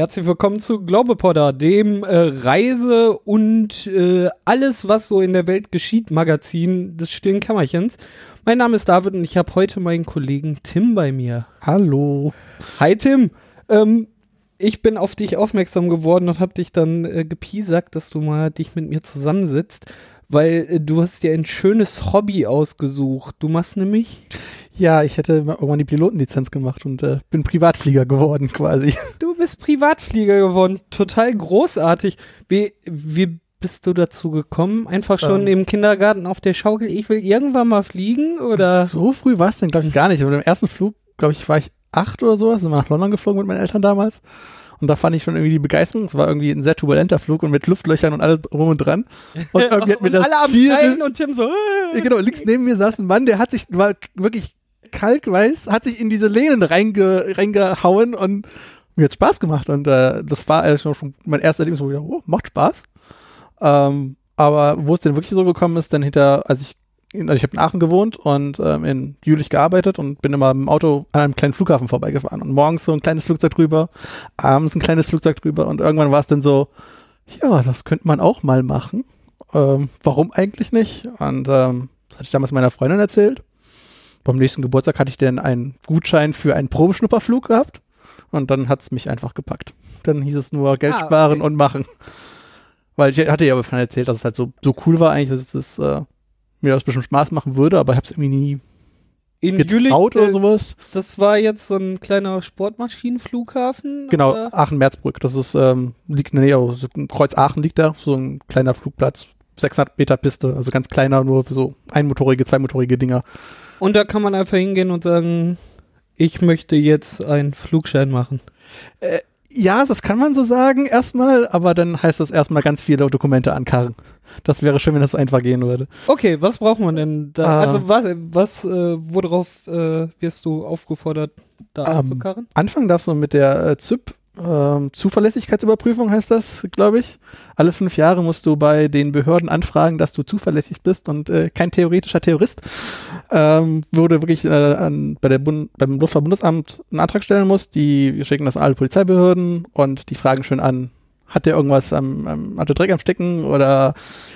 Herzlich willkommen zu Globepotter, dem äh, Reise- und äh, alles, was so in der Welt geschieht, Magazin des stillen Kämmerchens. Mein Name ist David und ich habe heute meinen Kollegen Tim bei mir. Hallo. Hi Tim. Ähm, ich bin auf dich aufmerksam geworden und habe dich dann äh, gepiesackt, dass du mal dich mit mir zusammensitzt, weil äh, du hast dir ein schönes Hobby ausgesucht. Du machst nämlich Ja, ich hätte irgendwann die Pilotenlizenz gemacht und äh, bin Privatflieger geworden quasi. Du bist Privatflieger geworden. Total großartig. Wie, wie bist du dazu gekommen? Einfach schon Ähm. im Kindergarten auf der Schaukel, ich will irgendwann mal fliegen? Oder? So früh war es denn, glaube ich, gar nicht. Aber im ersten Flug, glaube ich, war ich acht oder sowas. Sind wir nach London geflogen mit meinen Eltern damals. Und da fand ich schon irgendwie die Begeisterung. Es war irgendwie ein sehr turbulenter Flug und mit Luftlöchern und alles drum und dran. Und irgendwie hat mir und das alle am Tier, und Tim so. äh. Ja, genau, links neben mir saß ein Mann, der hat sich, war wirklich kalkweiß, hat sich in diese Lehnen reinge, reingehauen und mir hat Spaß gemacht. Und äh, das war äh, schon, schon mein erstes Erlebnis, wo ich dachte, oh, macht Spaß. Ähm, aber wo es denn wirklich so gekommen ist, dann hinter, als ich, also ich habe in Aachen gewohnt und ähm, in Jülich gearbeitet und bin immer im Auto an einem kleinen Flughafen vorbeigefahren. Und morgens so ein kleines Flugzeug drüber, abends ein kleines Flugzeug drüber und irgendwann war es dann so, ja, das könnte man auch mal machen. Ähm, warum eigentlich nicht? Und ähm, das hatte ich damals meiner Freundin erzählt. Beim nächsten Geburtstag hatte ich dann einen Gutschein für einen Probeschnupperflug gehabt. Und dann hat es mich einfach gepackt. Dann hieß es nur Geld Ah, okay. sparen und machen. Weil ich hatte ja aber schon erzählt, dass es halt so, so cool war eigentlich, dass es äh, mir das bestimmt Spaß machen würde, aber ich habe es irgendwie nie In getraut Jülich, oder äh, sowas. Das war jetzt so ein kleiner Sportmaschinenflughafen? Genau? Aachen-Merzbrück. Das ist, ähm, liegt in der Nähe, also Kreuz Aachen liegt da, so ein kleiner Flugplatz. 600 Meter Piste, also ganz kleiner, nur für so einmotorige, zweimotorige Dinger. Und da kann man einfach hingehen und sagen, ich möchte jetzt einen Flugschein machen. Ja, das kann man so sagen erstmal, aber dann heißt das erstmal ganz viele Dokumente ankarren. Das wäre schön, wenn das so einfach gehen würde. Okay, was braucht man denn da? Ah. Also was, was äh, worauf äh, wirst du aufgefordert, da Ähm, anzukarren? Anfangen darfst du mit der äh, ZYP, ähm, Zuverlässigkeitsüberprüfung heißt das, glaube ich. Alle fünf Jahre musst du bei den Behörden anfragen, dass du zuverlässig bist und äh, kein theoretischer Terrorist. Ähm, du wirklich äh, an, bei der Bund beim Luftfahrtbundesamt einen Antrag stellen musst. Die schicken das an alle Polizeibehörden und die fragen schön an, hat der irgendwas am, am hat der Dreck am Stecken oder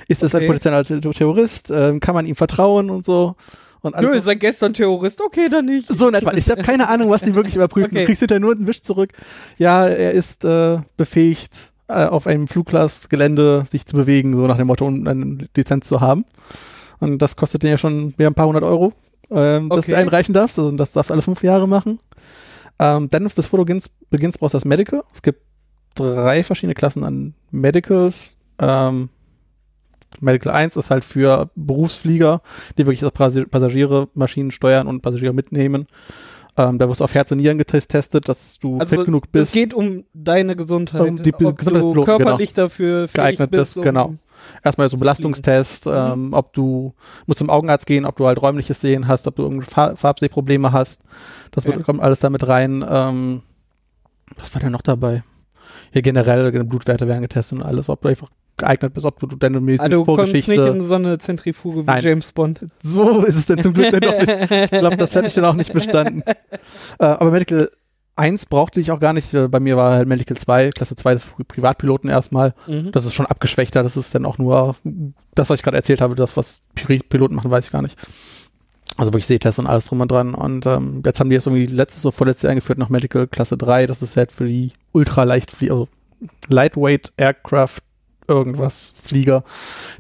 ist das Okay. ein potenzieller Terrorist? Ähm, kann man ihm vertrauen und so? Und Nö, ist seit gestern Terrorist, okay, dann nicht. so in etwa. Ich habe keine Ahnung, was die wirklich überprüfen. Okay. Du kriegst hinterher nur einen Wisch zurück. Ja, er ist äh, befähigt, äh, auf einem Fluglastgelände sich zu bewegen, so nach dem Motto, um eine Lizenz zu haben. Und das kostet dir ja schon mehr ein paar hundert Euro, ähm, dass Okay. du einreichen darfst. Also das darfst du alle fünf Jahre machen. Ähm, dann, bevor du beginnst, beginnst, brauchst du das Medical. Es gibt drei verschiedene Klassen an Medicals. Ähm, Medical 1 ist halt für Berufsflieger, die wirklich Passagiere, Maschinen steuern und Passagiere mitnehmen. Ähm, da wirst du auf Herz und Nieren getestet, dass du Also fit genug es bist, geht um deine Gesundheit. Um die ob Gesundheit du Piloten, körperlich dafür fähig Geeignet bist, genau. um- erstmal so Belastungstest, ähm, ob du musst zum Augenarzt gehen, ob du halt räumliches Sehen hast, ob du irgendwie Far Farbsehprobleme hast. Das wird, Ja. kommt alles damit rein. Ähm, was war denn noch dabei? Ja, generell deine Blutwerte werden getestet und alles, ob du einfach geeignet bist, ob du deine medizinische Also du kommst nicht Vorgeschichte. in so eine Zentrifuge wie Nein. James Bond. So ist es denn zum Glück dann doch nicht. Ich glaube, das hätte ich dann auch nicht bestanden. Äh, aber Medical 1 brauchte ich auch gar nicht. Äh, Bei mir war halt Medical 2, Klasse 2 des Privatpiloten erstmal. Mhm. Das ist schon abgeschwächter. Das ist dann auch nur das, was ich gerade erzählt habe. Das, was Piloten machen, weiß ich gar nicht. Also wirklich Sehtest und alles drum und dran. Und ähm, jetzt haben die jetzt irgendwie letztes oder vorletztes Jahr eingeführt noch Medical Klasse 3. Das ist halt für die ultraleicht also Lightweight Aircraft irgendwas Flieger.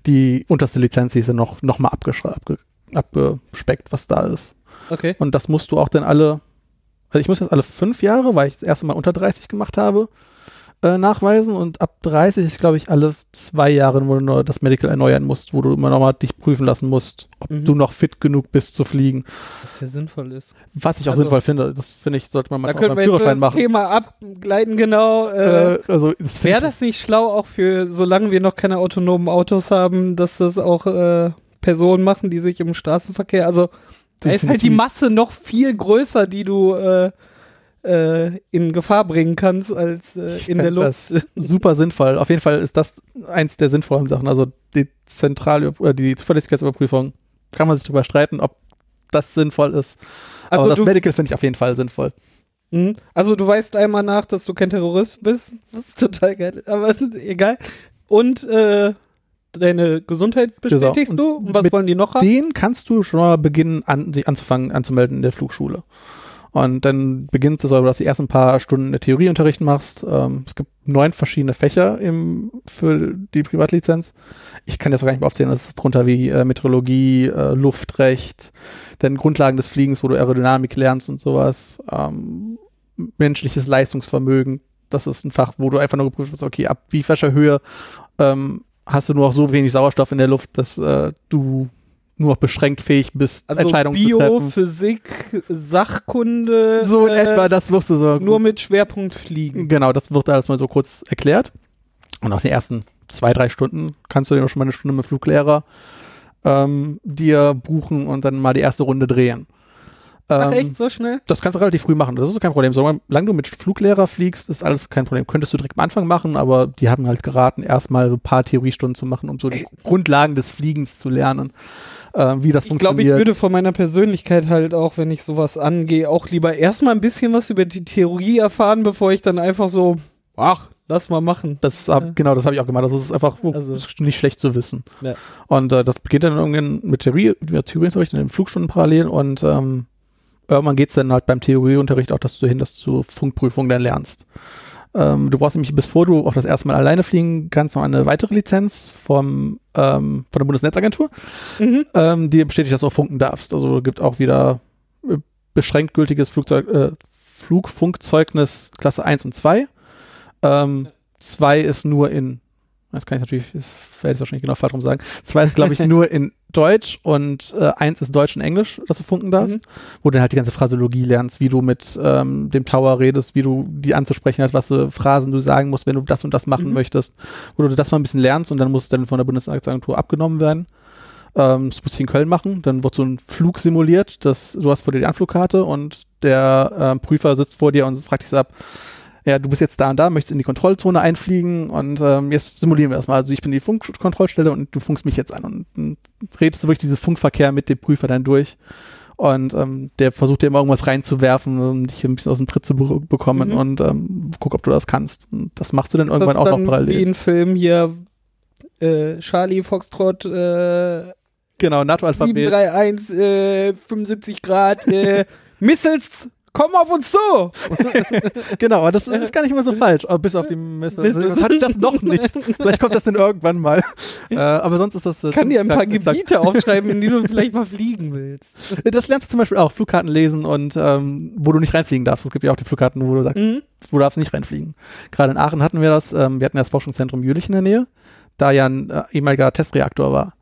Die unterste Lizenz, die ist dann noch, noch mal abge abgespeckt, was da ist. Okay. Und das musst du auch dann alle, also ich muss jetzt alle fünf Jahre, weil ich das erste Mal unter 30 gemacht habe, äh, nachweisen und ab 30 ist, glaube ich, alle zwei Jahre, wo du nur das Medical erneuern musst, wo du immer nochmal dich prüfen lassen musst, ob Mhm. du noch fit genug bist zu fliegen. Was ja sinnvoll ist. Was ich auch Also- sinnvoll finde. Das finde ich, sollte man Da manchmal können beim wir jetzt Führerschein das machen. Thema abgleiten, genau. Äh, Äh, also, Wäre das nicht schlau, auch für, solange wir noch keine autonomen Autos haben, dass das auch äh, Personen machen, die sich im Straßenverkehr, also da ist halt die. Masse noch viel größer, die du äh, äh, in Gefahr bringen kannst, als äh, in der Luft. Das super sinnvoll. Auf jeden Fall ist das eins der sinnvollen Sachen. Also die zentrale, äh, die Zuverlässigkeitsüberprüfung kann man sich darüber streiten, ob das sinnvoll ist. Also Aber das du, Medical finde ich auf jeden Fall sinnvoll. Mhm. Also du weißt einmal nach, dass du kein Terrorist bist. Das ist total geil. Aber egal. Und äh, deine Gesundheit bestätigst Genau. du? Und was Mit wollen die noch haben? Den kannst du schon mal beginnen, an, sich anzufangen, anzumelden in der Flugschule. Und dann beginnst du so, dass du die ersten paar Stunden Theorieunterricht machst. Ähm, es gibt neun verschiedene Fächer im, für die Privatlizenz. Ich kann jetzt auch gar nicht mehr aufzählen, das ist drunter wie äh, Meteorologie, äh, Luftrecht, dann Grundlagen des Fliegens, wo du Aerodynamik lernst und sowas. Ähm, menschliches Leistungsvermögen, das ist ein Fach, wo du einfach nur geprüft hast, okay, ab wie welcher Höhe ähm, hast du nur noch so wenig Sauerstoff in der Luft, dass äh, du nur noch beschränkt fähig bist, Also Entscheidungen zu Bio, treffen. Physik, Sachkunde. So in äh, etwa, das wirst du so. Nur mit Schwerpunkt Fliegen. Genau, das wird alles mal so kurz erklärt. Und nach den ersten zwei, drei Stunden kannst du dir schon mal eine Stunde mit Fluglehrer ähm, dir buchen und dann mal die erste Runde drehen. Ach Ähm, echt, so schnell? Das kannst du relativ früh machen, das ist kein Problem. Solange du mit Fluglehrer fliegst, ist alles kein Problem. Könntest du direkt am Anfang machen, aber die haben halt geraten, erstmal ein paar Theoriestunden zu machen, um so die. Grundlagen des Fliegens zu lernen, äh, wie das Ich glaube, ich funktioniert. würde von meiner Persönlichkeit halt auch, wenn ich sowas angehe, auch lieber erstmal ein bisschen was über die Theorie erfahren, bevor ich dann einfach so, ach, lass mal machen. Das hab, Ja. Genau, das habe ich auch gemacht. Das ist einfach oh, Also- ist nicht schlecht zu wissen. Ja. Und äh, das beginnt dann irgendwann mit Theorie, mit Theorieunterricht in den Flugstunden parallel und ähm, irgendwann geht es dann halt beim Theorieunterricht auch dazu hin, dass du Funkprüfungen dann lernst. Ähm, du brauchst nämlich, bevor du auch das erste Mal alleine fliegen kannst, noch eine weitere Lizenz vom, ähm, von der Bundesnetzagentur, Mhm. ähm, die bestätigt, dass du auch funken darfst. Also gibt auch wieder äh, beschränkt gültiges Flugzeug, äh, Flugfunkzeugnis Klasse 1 und 2. Ähm, 2 ist nur in, das kann ich natürlich, das werde ich wahrscheinlich genau falsch rum sagen. 2 ist, glaube ich, nur in Deutsch und äh, 1 ist Deutsch und Englisch, dass du funken darfst, Mhm. wo du dann halt die ganze Phrasologie lernst, wie du mit ähm, dem Tower redest, wie du die anzusprechen hast, was für Phrasen du sagen musst, wenn du das und das machen Mhm. möchtest, wo du das mal ein bisschen lernst und dann musst du dann von der Bundesagentur abgenommen werden. Ähm, das muss ich in Köln machen. Dann wird so ein Flug simuliert. Das, du hast vor dir die Anflugkarte und der ähm, Prüfer sitzt vor dir und fragt dich so ab, ja, du bist jetzt da und da, möchtest in die Kontrollzone einfliegen und ähm, jetzt simulieren wir das mal. Also ich bin die Funkkontrollstelle und du funkst mich jetzt an und dann redest du wirklich diesen Funkverkehr mit dem Prüfer dann durch. Und ähm, der versucht dir immer irgendwas reinzuwerfen, um dich ein bisschen aus dem Tritt zu be bekommen Mhm. und ähm, guck, ob du das kannst. Und das machst du dann Ist irgendwann auch noch dann parallel. Wie ein Film hier, äh, Charlie Foxtrot, äh, genau, NATO-Alphabet. 731, äh, 75 Grad, äh, Missiles, komm auf uns zu! Genau, aber das ist gar nicht mal so falsch, aber bis auf die Mist. Hatte ich das noch nicht. Vielleicht kommt das dann irgendwann mal. Äh, aber sonst ist das. Äh, Ich kann dir ein paar. Gebiete aufschreiben, in die du vielleicht mal fliegen willst. Das lernst du zum Beispiel auch, Flugkarten lesen und ähm, wo du nicht reinfliegen darfst. Es gibt ja auch die Flugkarten, wo du sagst, Mhm. wo du darfst nicht reinfliegen. Gerade in Aachen hatten wir das, ähm, wir hatten ja das Forschungszentrum Jülich in der Nähe, da ja ein äh, ehemaliger Testreaktor war.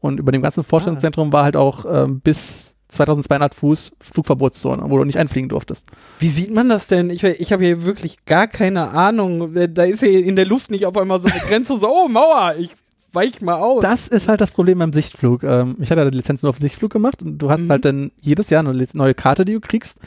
Und über dem ganzen Forschungszentrum war halt auch ähm, bis 2200 Fuß Flugverbotszone, wo du nicht einfliegen durftest. Wie sieht man das denn? Ich, ich habe hier wirklich gar keine Ahnung. Da ist ja in der Luft nicht auf einmal so eine Grenze, so, oh, Mauer, ich weich mal aus. Das ist halt das Problem beim Sichtflug. Ähm, ich hatte ja die Lizenz nur auf den Sichtflug gemacht und du hast Mhm. halt dann jedes Jahr eine neue Karte, die du kriegst.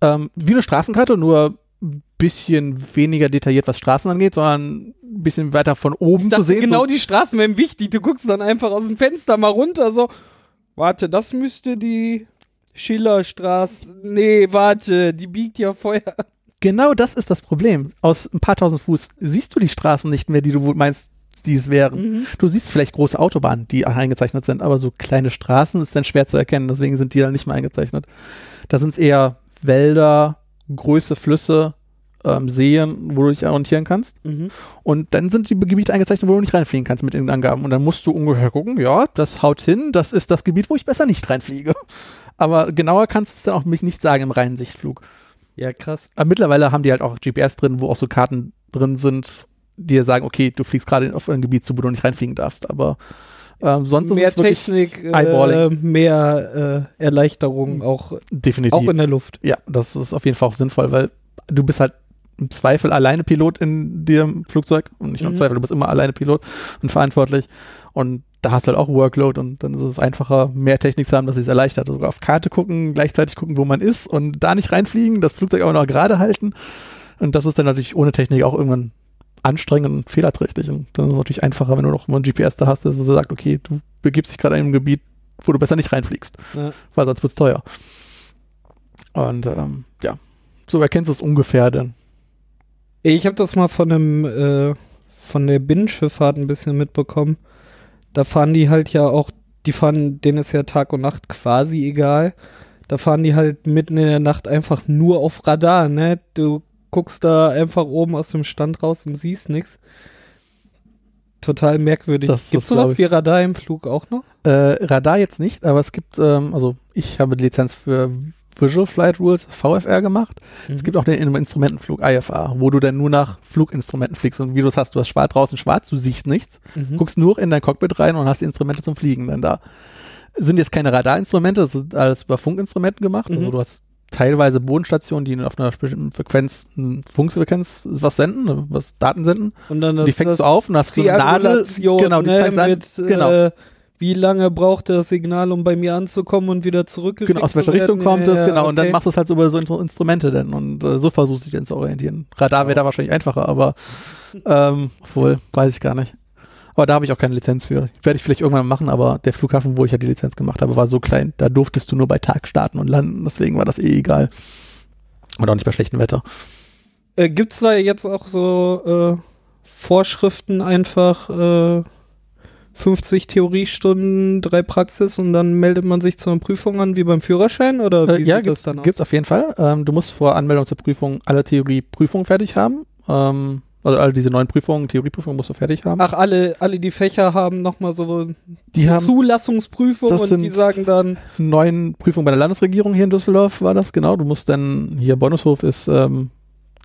Ähm, wie eine Straßenkarte, nur ein bisschen weniger detailliert, was Straßen angeht, sondern ein bisschen weiter von oben ich zu sehen. genau so, die Straßen wären wichtig. Du guckst dann einfach aus dem Fenster mal runter, so, warte, das müsste die Schillerstraße. Nee, warte, die biegt ja vorher. genau das ist das Problem. Aus ein paar tausend Fuß siehst du die Straßen nicht mehr, die du meinst, die es wären. Mhm. Du siehst vielleicht große Autobahnen, die eingezeichnet sind, aber so kleine Straßen ist dann schwer zu erkennen, deswegen sind die dann nicht mehr eingezeichnet. Da sind es eher Wälder, große Flüsse, ähm, Seen, wo du dich orientieren kannst. Mhm. Und dann sind die Gebiete eingezeichnet, wo du nicht reinfliegen kannst mit den Angaben. Und dann musst du ungefähr gucken, ja, das haut hin, das ist das Gebiet, wo ich besser nicht reinfliege. Aber genauer kannst du es dann auch mich nicht sagen im reinen Sichtflug. Ja, krass. Aber mittlerweile haben die halt auch GPS drin, wo auch so Karten drin sind, die dir sagen, okay, du fliegst gerade auf ein Gebiet zu, wo du nicht reinfliegen darfst. Aber ähm, sonst mehr ist es Technik, äh, Eyeballing. mehr äh, Erleichterung, auch, definitiv. auch in der Luft. ja, das ist auf jeden Fall auch sinnvoll, weil du bist halt im Zweifel alleine Pilot in dem Flugzeug und nicht nur im Mhm. Zweifel, du bist immer alleine Pilot und verantwortlich und da hast du halt auch Workload und dann ist es einfacher, mehr Technik zu haben, dass es erleichtert. Sogar auf Karte gucken, gleichzeitig gucken, wo man ist und da nicht reinfliegen, das Flugzeug auch noch gerade halten und das ist dann natürlich ohne Technik auch irgendwann anstrengend und fehlerträchtig und dann ist es natürlich einfacher, wenn du noch mal ein GPS da hast, dass es sagt, okay, du begibst dich gerade in einem Gebiet, wo du besser nicht reinfliegst Ja. weil sonst wird es teuer. Und ähm, ja, So erkennst du es ungefähr dann. Ich habe das mal von einem äh, von der Binnenschifffahrt ein bisschen mitbekommen. Da fahren die halt ja auch, die fahren, denen ist ja Tag und Nacht quasi egal. Da fahren die halt mitten in der Nacht einfach nur auf Radar, ne? Du guckst da einfach oben aus dem Stand raus und siehst nichts. Total merkwürdig. Das- Gibt's das glaub sowas ich. wie Radar im Flug auch noch? Äh, Radar jetzt nicht, aber es gibt, ähm, also ich habe die Lizenz für Visual Flight Rules VFR gemacht. Es Mhm. gibt auch den In- Instrumentenflug IFR, wo du dann nur nach Fluginstrumenten fliegst und wie du es hast, du hast schwarz draußen schwarz, du siehst nichts, Mhm. guckst nur in dein Cockpit rein und hast die Instrumente zum Fliegen dann da. Sind jetzt keine Radarinstrumente, das ist alles über Funkinstrumenten gemacht. Also Mhm. du hast teilweise Bodenstationen, die auf einer bestimmten Frequenz, eine Funkfrequenz was senden, was Daten senden. Und dann die fängst du auf und hast so eine Nadel. Genau, die ne, zeigst an. mit, genau. äh, wie lange braucht das Signal, um bei mir anzukommen und wieder zurückgeschickt Genau, aus welcher Richtung kommt Ja, es, genau. Und dann okay. machst du es halt so über so Instru- Instrumente dann und äh, so versuchst du dich dann zu orientieren. Radar wäre da wahrscheinlich einfacher, aber ähm, obwohl, weiß ich gar nicht. Aber da habe ich auch keine Lizenz für. Werde ich vielleicht irgendwann machen, aber der Flughafen, wo ich ja die Lizenz gemacht habe, war so klein, da durftest du nur bei Tag starten und landen, deswegen war das eh egal. Und auch nicht bei schlechtem Wetter. Äh, Gibt es da jetzt auch so äh, Vorschriften einfach äh, 50 Theoriestunden, drei Praxis und dann meldet man sich zur Prüfung an wie beim Führerschein oder Äh, wie ja, sieht das dann aus? gibt's auf jeden Fall. Ähm, du musst vor Anmeldung zur Prüfung alle Theorieprüfungen fertig haben. Ähm, also alle diese neuen Prüfungen, Theorieprüfungen musst du fertig haben. Ach, alle, alle die Fächer haben nochmal so die eine haben Zulassungsprüfung und die sagen dann, neuen Prüfung bei der Landesregierung hier in Düsseldorf war das, genau. Du musst dann, hier Bonushof ist ähm,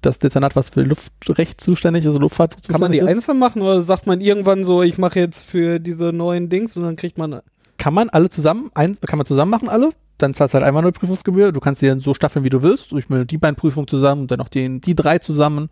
das Dezernat, was für Luftrecht zuständig ist, also Luftfahrt kann man die zuständig ist. einzeln machen oder sagt man irgendwann so, ich mache jetzt für diese neuen Dings und dann kriegt man Kann man alle zusammen, ein, kann man zusammen machen, alle. Dann zahlst du halt einmal eine Prüfungsgebühr. Du kannst sie dann so staffeln, wie du willst. Ich will die beiden Prüfungen zusammen, dann noch die, die drei zusammen.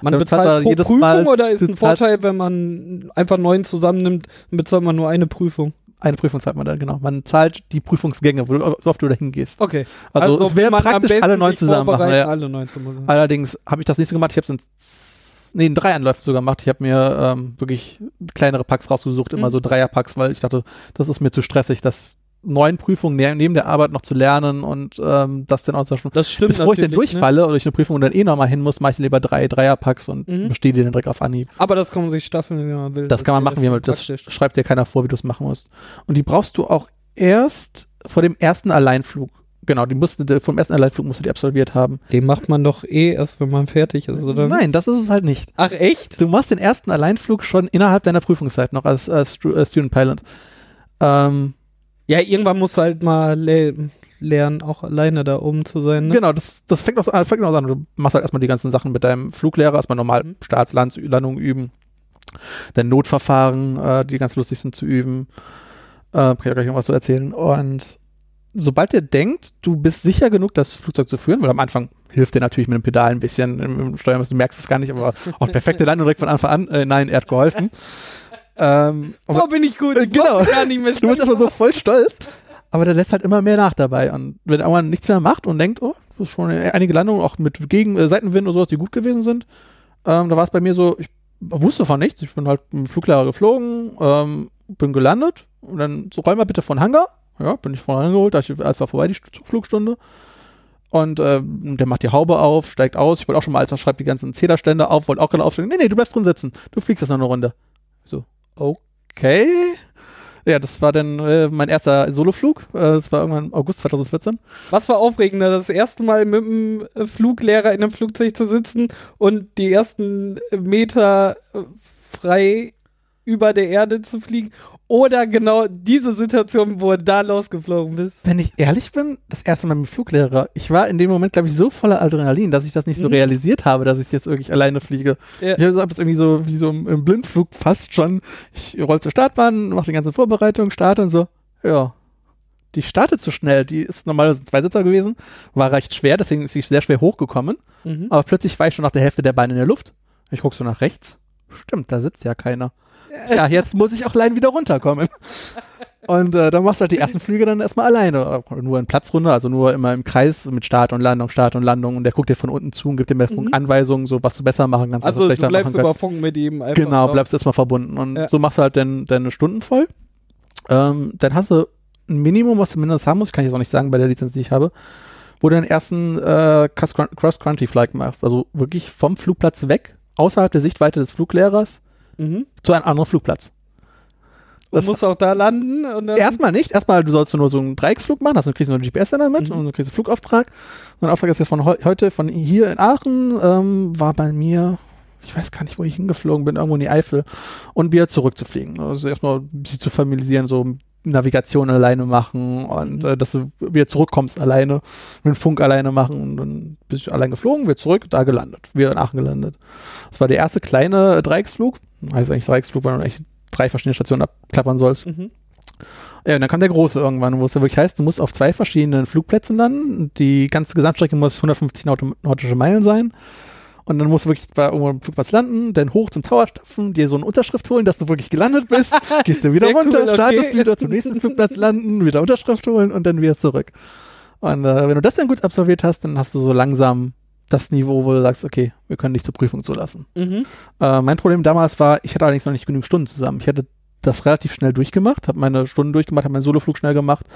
Man Dann bezahlt zahlt er pro jedes Prüfung Mal- oder ist ein Vorteil, wenn man einfach neun zusammennimmt, dann bezahlt man nur eine Prüfung? Eine Prüfung zahlt man dann, genau. Man zahlt die Prüfungsgänge, wo du, so oft du da hingehst. Okay. Also, es will wäre praktisch alle neun zusammen machen. Ja. Alle neun zusammen. Allerdings habe ich das nicht so gemacht. Ich habe es in, nee, in drei Anläufen sogar gemacht. Ich habe mir ähm, wirklich kleinere Packs rausgesucht, immer Mhm. so Dreierpacks, weil ich dachte, das ist mir zu stressig, das neun Prüfungen ne neben der Arbeit noch zu lernen und ähm, das dann auszuschaffen. Das stimmt Bevor ich dann ne? durchfalle oder ich eine Prüfung dann eh nochmal hin muss, mache ich lieber drei Dreierpacks und Mhm. bestehe die dann direkt auf Anhieb. Aber das kann man sich staffeln, wie man will. Das kann man machen, wie man will. Das schreibt dir keiner vor, wie du es machen musst. Und die brauchst du auch erst vor dem ersten Alleinflug. Genau, die musst du, vom ersten Alleinflug musst du die absolviert haben. Den macht man doch eh erst, wenn man fertig ist, oder? Nein, das ist es halt nicht. Ach, echt? Du machst den ersten Alleinflug schon innerhalb deiner Prüfungszeit noch als, als äh, Student Pilot. Ähm, Ja, irgendwann musst du halt mal le lernen, auch alleine da oben zu sein, ne? Genau, das, das fängt auch fängt auch an. Du machst halt erstmal die ganzen Sachen mit deinem Fluglehrer, erstmal normal Mhm. Startslandungen üben, dann Notverfahren, äh, die ganz lustig sind zu üben. Äh, kann ich ja gleich irgendwas so erzählen. Und sobald ihr denkt, du bist sicher genug, das Flugzeug zu führen, weil am Anfang hilft dir natürlich mit dem Pedal ein bisschen im, im Steuern, du merkst es gar nicht, aber auch perfekte Landung direkt von Anfang an. Äh, nein, er hat geholfen. Ähm, Oh, bin ich gut. Äh, Ich genau. wusste Gar nicht mehr Du bist erstmal so voll stolz, aber der lässt halt immer mehr nach dabei. Und wenn irgendwann nichts mehr macht und denkt, oh, das ist schon einige Landungen, auch mit Gegen äh, Seitenwind und sowas, die gut gewesen sind, ähm, da war es bei mir so, ich wusste von nichts. Ich bin halt mit dem Fluglehrer geflogen, ähm, bin gelandet und dann so, räum mal bitte von Hangar. Ja, bin ich vorne angeholt, als als war vorbei die St- Flugstunde. Und ähm, der macht die Haube auf, steigt aus. Ich wollte auch schon mal, als er schreibt, die ganzen Zählerstände auf, wollte auch gerade aufsteigen. Nee, nee, du bleibst drin sitzen. Du fliegst jetzt noch eine Runde. So, okay. Ja, das war dann äh, mein erster Soloflug. Äh, das war irgendwann August 2014. Was war aufregender, das erste Mal mit dem äh, Fluglehrer in einem Flugzeug zu sitzen und die ersten Meter äh, frei über der Erde zu fliegen oder genau diese Situation, wo du da losgeflogen bist? Wenn ich ehrlich bin, das erste Mal mit dem Fluglehrer, ich war in dem Moment, glaube ich, so voller Adrenalin, dass ich das nicht so Mhm. realisiert habe, dass ich jetzt wirklich alleine fliege. Ja. Ich habe das irgendwie so, wie so im, Blindflug fast schon. Ich roll zur Startbahn, mache die ganze Vorbereitung, starte und so. Ja. Die startet zu schnell. Die ist normalerweise ein Zweisitzer gewesen, war recht schwer, deswegen ist sie sehr schwer hochgekommen. Mhm. Aber plötzlich war ich schon nach der Hälfte der Bahn in der Luft. Ich gucke so nach rechts. Stimmt, da sitzt ja keiner. Ja, jetzt muss ich auch allein wieder runterkommen. Und äh, dann machst du halt die ersten Flüge dann erstmal alleine. Nur in Platzrunde, also nur immer im Kreis mit Start und Landung, Start und Landung. Und der guckt dir von unten zu und gibt dir mehr Mhm. Anweisungen, so was du besser machen kannst. Also du bleibst über. Funk mit ihm einfach. Genau, drauf. bleibst erstmal verbunden. Und Ja. so machst du halt dann deine Stunden voll. Ähm, dann hast du ein Minimum, was du mindestens haben musst, kann ich jetzt auch nicht sagen bei der Lizenz, die ich habe, wo du den ersten äh, Cross-Country-Flight machst. Also wirklich vom Flugplatz weg, außerhalb der Sichtweite des Fluglehrers, Mhm. zu einem anderen Flugplatz. Das- musst auch da landen und dann. Erstmal nicht. Erstmal, du sollst nur so einen Dreiecksflug machen, hast du kriegst du einen GPS-Sender mit Mhm. und du kriegst einen Flugauftrag. Und der Auftrag ist jetzt von heu heute, von hier in Aachen, ähm, war bei mir, ich weiß gar nicht, wo ich hingeflogen bin, irgendwo in die Eifel und wieder zurückzufliegen. Also erstmal sich zu familiarisieren, so Navigation alleine machen und Mhm. äh, dass du wieder zurückkommst alleine, mit dem Funk alleine machen und dann bist du allein geflogen, wieder zurück, da gelandet, wieder in Aachen gelandet. Das war der erste kleine äh, Dreiecksflug. Heißt eigentlich Dreiecksflug, weil du echt drei verschiedene Stationen abklappern sollst. Mhm. Ja, und dann kam der große irgendwann, wo es ja wirklich heißt, du musst auf zwei verschiedenen Flugplätzen landen. Die ganze Gesamtstrecke muss 150 Naut- nautische Meilen sein. Und dann musst du wirklich bei irgendwo am Flugplatz landen, dann hoch zum Tower stapfen, dir so eine Unterschrift holen, dass du wirklich gelandet bist, gehst du wieder Sehr runter, cool, okay. startest wieder zum nächsten Flugplatz landen, wieder Unterschrift holen und dann wieder zurück. Und äh, wenn du das dann gut absolviert hast, dann hast du so langsam das Niveau, wo du sagst, okay, wir können dich zur Prüfung zulassen. Mhm. Äh, mein Problem damals war, ich hatte allerdings noch nicht genügend Stunden zusammen. Ich hatte das relativ schnell durchgemacht, habe meine Stunden durchgemacht, habe meinen Soloflug schnell gemacht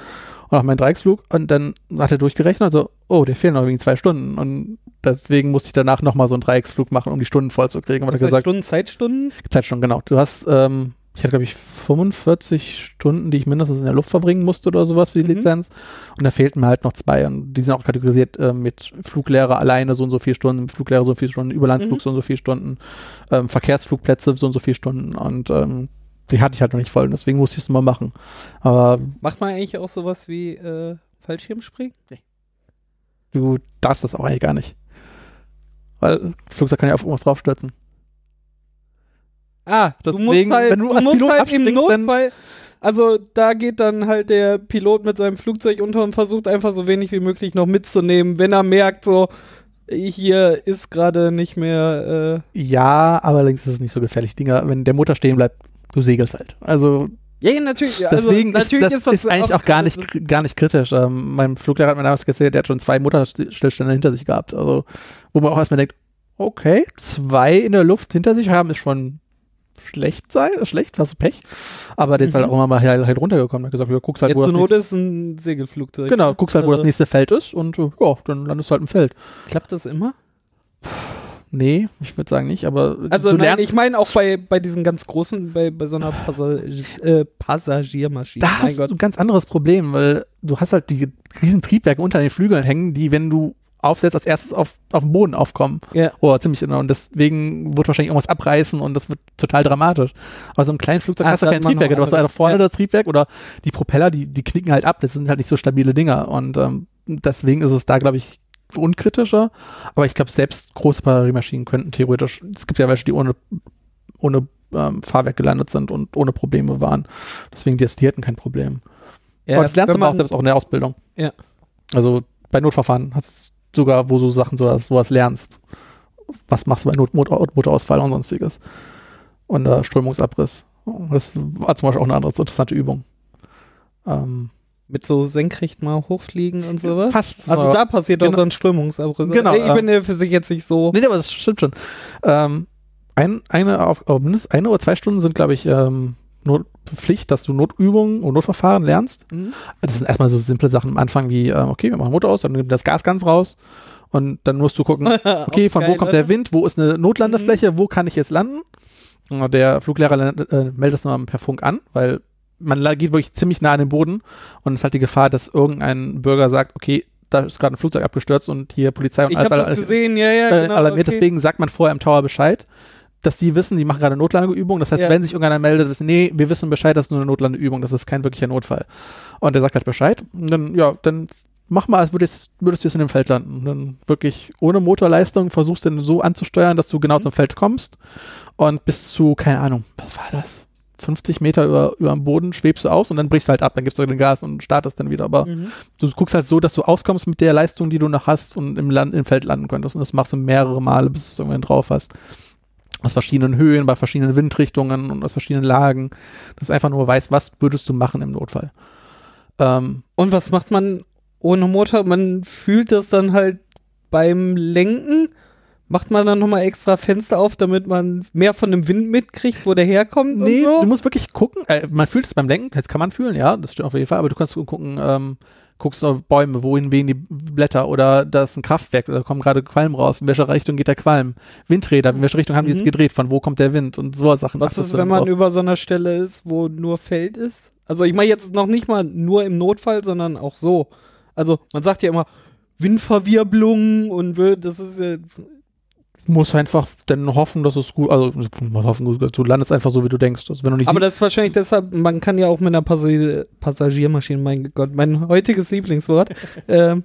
und auch meinen Dreiecksflug und dann hat er durchgerechnet, also, oh, der fehlen noch wegen zwei Stunden und deswegen musste ich danach nochmal so einen Dreiecksflug machen, um die Stunden voll zu kriegen. Er heißt gesagt, Stunden, Zeitstunden? Zeitstunden, genau. Du hast, ähm, ich hatte glaube ich 45 Stunden, die ich mindestens in der Luft verbringen musste oder sowas für die Mhm. Lizenz und da fehlten mir halt noch zwei und die sind auch kategorisiert äh, mit Fluglehrer alleine so und so viele Stunden, Fluglehrer so und so viele Stunden, Überlandflug Mhm. so und so viele Stunden, ähm, Verkehrsflugplätze so und so viele Stunden und ähm, die hatte ich halt noch nicht voll und deswegen musste ich es mal machen. Aber Macht man eigentlich auch sowas wie äh, Fallschirmspringen? du darfst das auch eigentlich gar nicht. Weil das Flugzeug kann ja auf irgendwas draufstürzen. Ah, du Deswegen, musst halt, wenn du du musst Pilot halt im Notfall, also da geht dann halt der Pilot mit seinem Flugzeug unter und versucht einfach so wenig wie möglich noch mitzunehmen, wenn er merkt, so hier ist gerade nicht mehr, Ja, aber allerdings ist es nicht so gefährlich. Dinger, wenn der Motor stehen bleibt, du segelst halt. Also ja, ja, natürlich. Also, deswegen natürlich ist, das ist, eigentlich auch gar nicht, das ist- gar nicht kritisch. Ähm, mein Fluglehrer hat mir damals erzählt, der hat schon zwei Motorstillstände hinter sich gehabt. Also, wo man auch erstmal denkt, okay, zwei in der Luft hinter sich haben, ist schon schlecht sein, schlecht, du Pech. Aber der ist halt Mhm. auch immer mal halt, halt runtergekommen. Er hat gesagt, ja, guckst halt, Ja, wo zur das Not ist ein Segelflugzeug. genau, guckst halt, wo das Also, nächste Feld ist und äh, ja, dann landest du halt im Feld. Klappt das immer? Nee, ich würde sagen nicht, aber Also nein, lernst, ich meine auch bei, bei diesen ganz großen, bei, bei so einer Passag äh, Passagiermaschine. da mein hast Gott. du ein ganz anderes Problem, weil du hast halt die riesen Triebwerke unter den Flügeln hängen, die, wenn du aufsetzt, als erstes auf, auf dem Boden aufkommen. Ja. Oh, ziemlich genau. Und deswegen wird wahrscheinlich irgendwas abreißen und das wird total dramatisch. Aber so ein kleines Flugzeug Ah, hast du da kein hat man noch Triebwerk. Du hast einfach vorne ja. das Triebwerk oder die Propeller, die, die knicken halt ab. Das sind halt nicht so stabile Dinger. Und ähm, deswegen ist es da, glaube ich, unkritischer. Aber ich glaube, selbst große Batteriemaschinen könnten theoretisch, es gibt ja welche, die ohne, ohne ähm, Fahrwerk gelandet sind und ohne Probleme waren. Deswegen, die, die hätten kein Problem. Ja, aber das lernst du aber auch selbst auch in der Ausbildung. Ja. Also bei Notverfahren hast du sogar, wo du Sachen sowas, sowas lernst. Was machst du bei Not, Motor, Motorausfall und sonstiges? Und äh, Strömungsabriss. Das war zum Beispiel auch eine andere interessante Übung. Ähm, Mit so senkrecht mal hochfliegen und sowas. fast. Also so- da passiert auch Genau. dann Strömungsabriss. Genau, Ich äh, bin ja für sich jetzt nicht so. Nee, aber das stimmt schon. Ähm, ein, eine, auf, auf mindestens eine oder zwei Stunden sind, glaube ich, ähm, Not, Pflicht, dass du Notübungen und Notverfahren lernst. Mhm. Das sind erstmal so simple Sachen am Anfang wie, ähm, okay, wir machen Motor aus, dann nimmt das Gas ganz raus und dann musst du gucken, okay, von wo geil, kommt oder? der Wind, wo ist eine Notlandefläche, wo kann ich jetzt landen? Der Fluglehrer äh, meldet das nochmal per Funk an, weil man geht wirklich ziemlich nah an den Boden und es ist halt die Gefahr, dass irgendein Bürger sagt, okay, da ist gerade ein Flugzeug abgestürzt und hier Polizei und Ich habe das alles gesehen, ja, ja, äh, genau. alarmiert. okay. Deswegen sagt man vorher im Tower Bescheid, dass die wissen, die machen gerade Notlandeübung. Das heißt, Ja. wenn sich irgendeiner meldet, ist, nee, wir wissen Bescheid, das ist nur eine Notlandeübung, das ist kein wirklicher Notfall. Und der sagt halt Bescheid. Und dann, ja, dann mach mal, als würdest, würdest du jetzt in dem Feld landen. Und dann wirklich ohne Motorleistung versuchst du den so anzusteuern, dass du genau Mhm. zum Feld kommst. Und bis zu, keine Ahnung, was war das? 50 Meter über, über dem Boden schwebst du aus und dann brichst du halt ab, dann gibst du den Gas und startest dann wieder. Aber Mhm. du guckst halt so, dass du auskommst mit der Leistung, die du noch hast und im, Land, im Feld landen könntest. Und das machst du mehrere Male, bis du es irgendwann drauf hast. Aus verschiedenen Höhen, bei verschiedenen Windrichtungen und aus verschiedenen Lagen. Dass du einfach nur weißt, was würdest du machen im Notfall. Ähm, Und was macht man ohne Motor? Man fühlt das dann halt beim Lenken. Macht man dann nochmal extra Fenster auf, damit man mehr von dem Wind mitkriegt, wo der herkommt nee, so? du musst wirklich gucken. Äh, man fühlt es beim Lenken, jetzt kann man fühlen, ja, das stimmt auf jeden Fall, aber du kannst gucken, ähm, guckst du auf Bäume, wohin wehen die Blätter oder da ist ein Kraftwerk oder kommen gerade Qualm raus, in welche Richtung geht der Qualm? Windräder, in welche Richtung haben die Mhm. jetzt gedreht, von wo kommt der Wind und so Sachen. Was ist, wenn man drauf. über so einer Stelle ist, wo nur Feld ist? Also ich meine jetzt noch nicht mal nur im Notfall, sondern auch so. Also man sagt ja immer Windverwirbelung und das ist ja musst einfach dann hoffen, dass es gut, also hoffen, du landest einfach so, wie du denkst. Also, wenn du nicht Aber das ist wahrscheinlich deshalb, man kann ja auch mit einer Passi Passagiermaschine, mein Gott, mein heutiges Lieblingswort, ähm,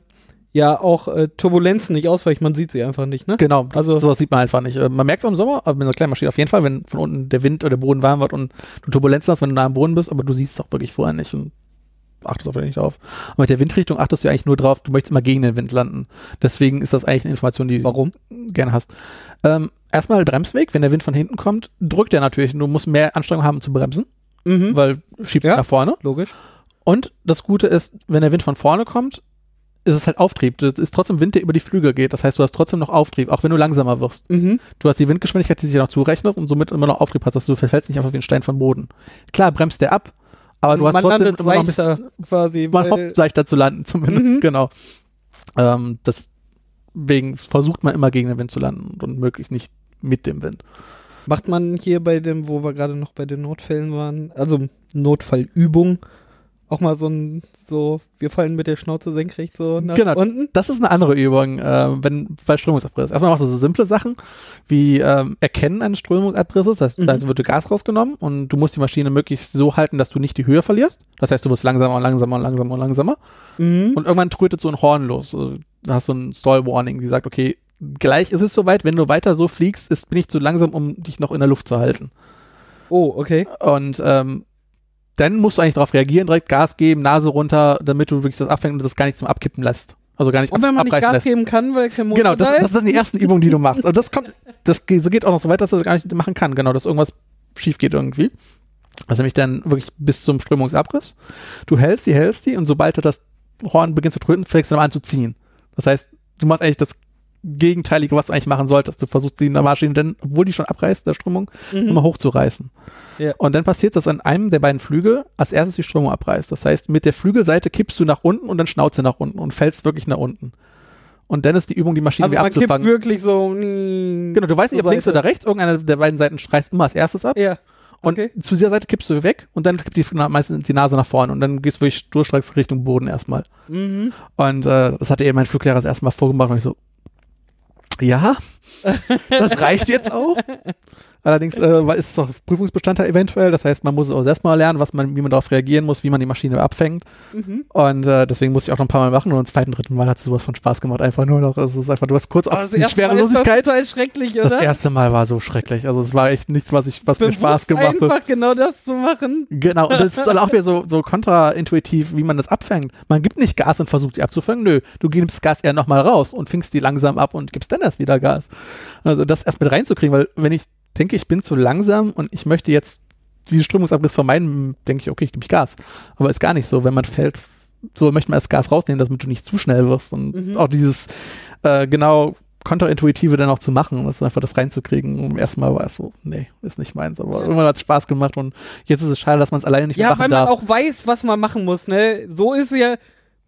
ja auch äh, Turbulenzen nicht ausweichen, man sieht sie einfach nicht, ne? genau, also- sowas sieht man einfach nicht. Äh, Man merkt es im Sommer, aber mit einer kleinen Maschine auf jeden Fall, wenn von unten der Wind oder der Boden warm wird und du Turbulenzen hast, wenn du nah am Boden bist, aber du siehst es auch wirklich vorher nicht und achtest auf nicht drauf. Und mit der Windrichtung achtest du eigentlich nur drauf, du möchtest immer gegen den Wind landen. Deswegen ist das eigentlich eine Information, die Warum? du gerne hast. Ähm, erstmal Bremsweg, wenn der Wind von hinten kommt, drückt er natürlich. Du musst mehr Anstrengung haben zu bremsen, Mhm. weil schiebt Ja. nach vorne. Logisch. Und das Gute ist, wenn der Wind von vorne kommt, ist es halt Auftrieb. Das ist trotzdem Wind, der über die Flügel geht. Das heißt, du hast trotzdem noch Auftrieb, auch wenn du langsamer wirst. Mhm. Du hast die Windgeschwindigkeit, die sich ja noch zurechnet und somit immer noch Auftrieb hast, dass du verfällst nicht einfach wie ein Stein vom Boden. Klar, bremst der ab, aber du hast man trotzdem immer noch ein bisschen, seichter quasi. man hofft, seichter zu landen zumindest, Mhm. genau. Ähm, deswegen versucht man immer gegen den Wind zu landen und möglichst nicht mit dem Wind. Macht man hier bei dem, wo wir gerade noch bei den Notfällen waren, also Notfallübung, auch mal so ein, so, wir fallen mit der Schnauze senkrecht so nach Genau. unten? Das ist eine andere Übung, äh, wenn bei Strömungsabriss. Erstmal machst du so simple Sachen wie ähm, Erkennen eines Strömungsabrisses. Das heißt, Mhm. da wird Gas rausgenommen und du musst die Maschine möglichst so halten, dass du nicht die Höhe verlierst. Das heißt, du wirst langsamer und langsamer und langsamer und langsamer. Mhm. Und irgendwann trötet so ein Horn los. Also, Da hast du ein Stall-Warning, die sagt, okay, gleich ist es soweit, wenn du weiter so fliegst, ist, bin ich zu langsam, um dich noch in der Luft zu halten. oh, okay. Und ähm, dann musst du eigentlich darauf reagieren, direkt Gas geben, Nase runter, damit du wirklich das abfängst und das gar nicht zum Abkippen lässt. Also gar nicht Und wenn man nicht Gas lässt. geben kann, weil kein Motor Genau, das, da das sind die ersten Übungen, die du machst. Und das kommt, das geht, so geht auch noch so weit, dass er das gar nicht machen kann. Genau, dass irgendwas schief geht irgendwie. Ist nämlich dann wirklich bis zum Strömungsabriss. Du hältst die, hältst die und sobald du das Horn beginnt zu tröten, fängst du dann an zu ziehen. Das heißt, du machst eigentlich das Gegenteilige, was du eigentlich machen solltest. Du versuchst die Maschine dann, obwohl die schon abreißt, der Strömung, Mhm. immer hochzureißen. Ja. Und dann passiert das an einem der beiden Flügel, als erstes die Strömung abreißt. Das heißt, mit der Flügelseite kippst du nach unten und dann Schnauze nach unten und fällst wirklich nach unten. Und dann ist die Übung, die Maschine Also wieder man kippt abzufangen. wirklich so. mm, Genau, du weißt nicht, ob links Seite. oder rechts, irgendeine der beiden Seiten reißt immer als erstes ab. Ja. Und okay. zu dieser Seite kippst du weg und dann kippt die meistens die Nase nach vorne und dann gehst du wirklich durchstreckst Richtung Boden erstmal. Mhm. Und äh, das hatte eben mein Fluglehrer das erste Mal vorgemacht und ich so, ja, das reicht jetzt auch. Allerdings äh, ist es auch Prüfungsbestandteil eventuell. Das heißt, man muss es auch selbst mal lernen, was man, wie man darauf reagieren muss, wie man die Maschine abfängt. Mhm. Und äh, deswegen musste ich auch noch ein paar Mal machen. Und beim zweiten, dritten Mal hat es sowas von Spaß gemacht. Einfach nur noch, es ist einfach, du hast kurz auch das die Schwerelosigkeit. total schrecklich, Das oder? erste Mal war so schrecklich. Also es war echt nichts, was ich, was mir Bewusst Spaß gemacht hat. einfach genau das zu machen. Genau, und das ist dann auch wieder so, so kontraintuitiv, wie man das abfängt. Man gibt nicht Gas und versucht sie abzufangen. Nö, du gibst Gas eher nochmal raus und fängst die langsam ab und gibst dann erst wieder Gas. Also das erst mit reinzukriegen, weil wenn ich denke, ich bin zu langsam und ich möchte jetzt diesen Strömungsabriss vermeiden, denke ich, okay, ich gebe ich Gas. Aber ist gar nicht so. Wenn man fällt, so möchte man erst Gas rausnehmen, damit du nicht zu schnell wirst. Und Mhm. auch dieses äh, genau kontraintuitive dann auch zu machen, das einfach das reinzukriegen. Und erstmal war es so, nee, ist nicht meins. Aber Ja. irgendwann hat es Spaß gemacht und jetzt ist es schade, dass man es alleine nicht Ja, machen weil man darf. auch weiß, was man machen muss, ne? So ist ja,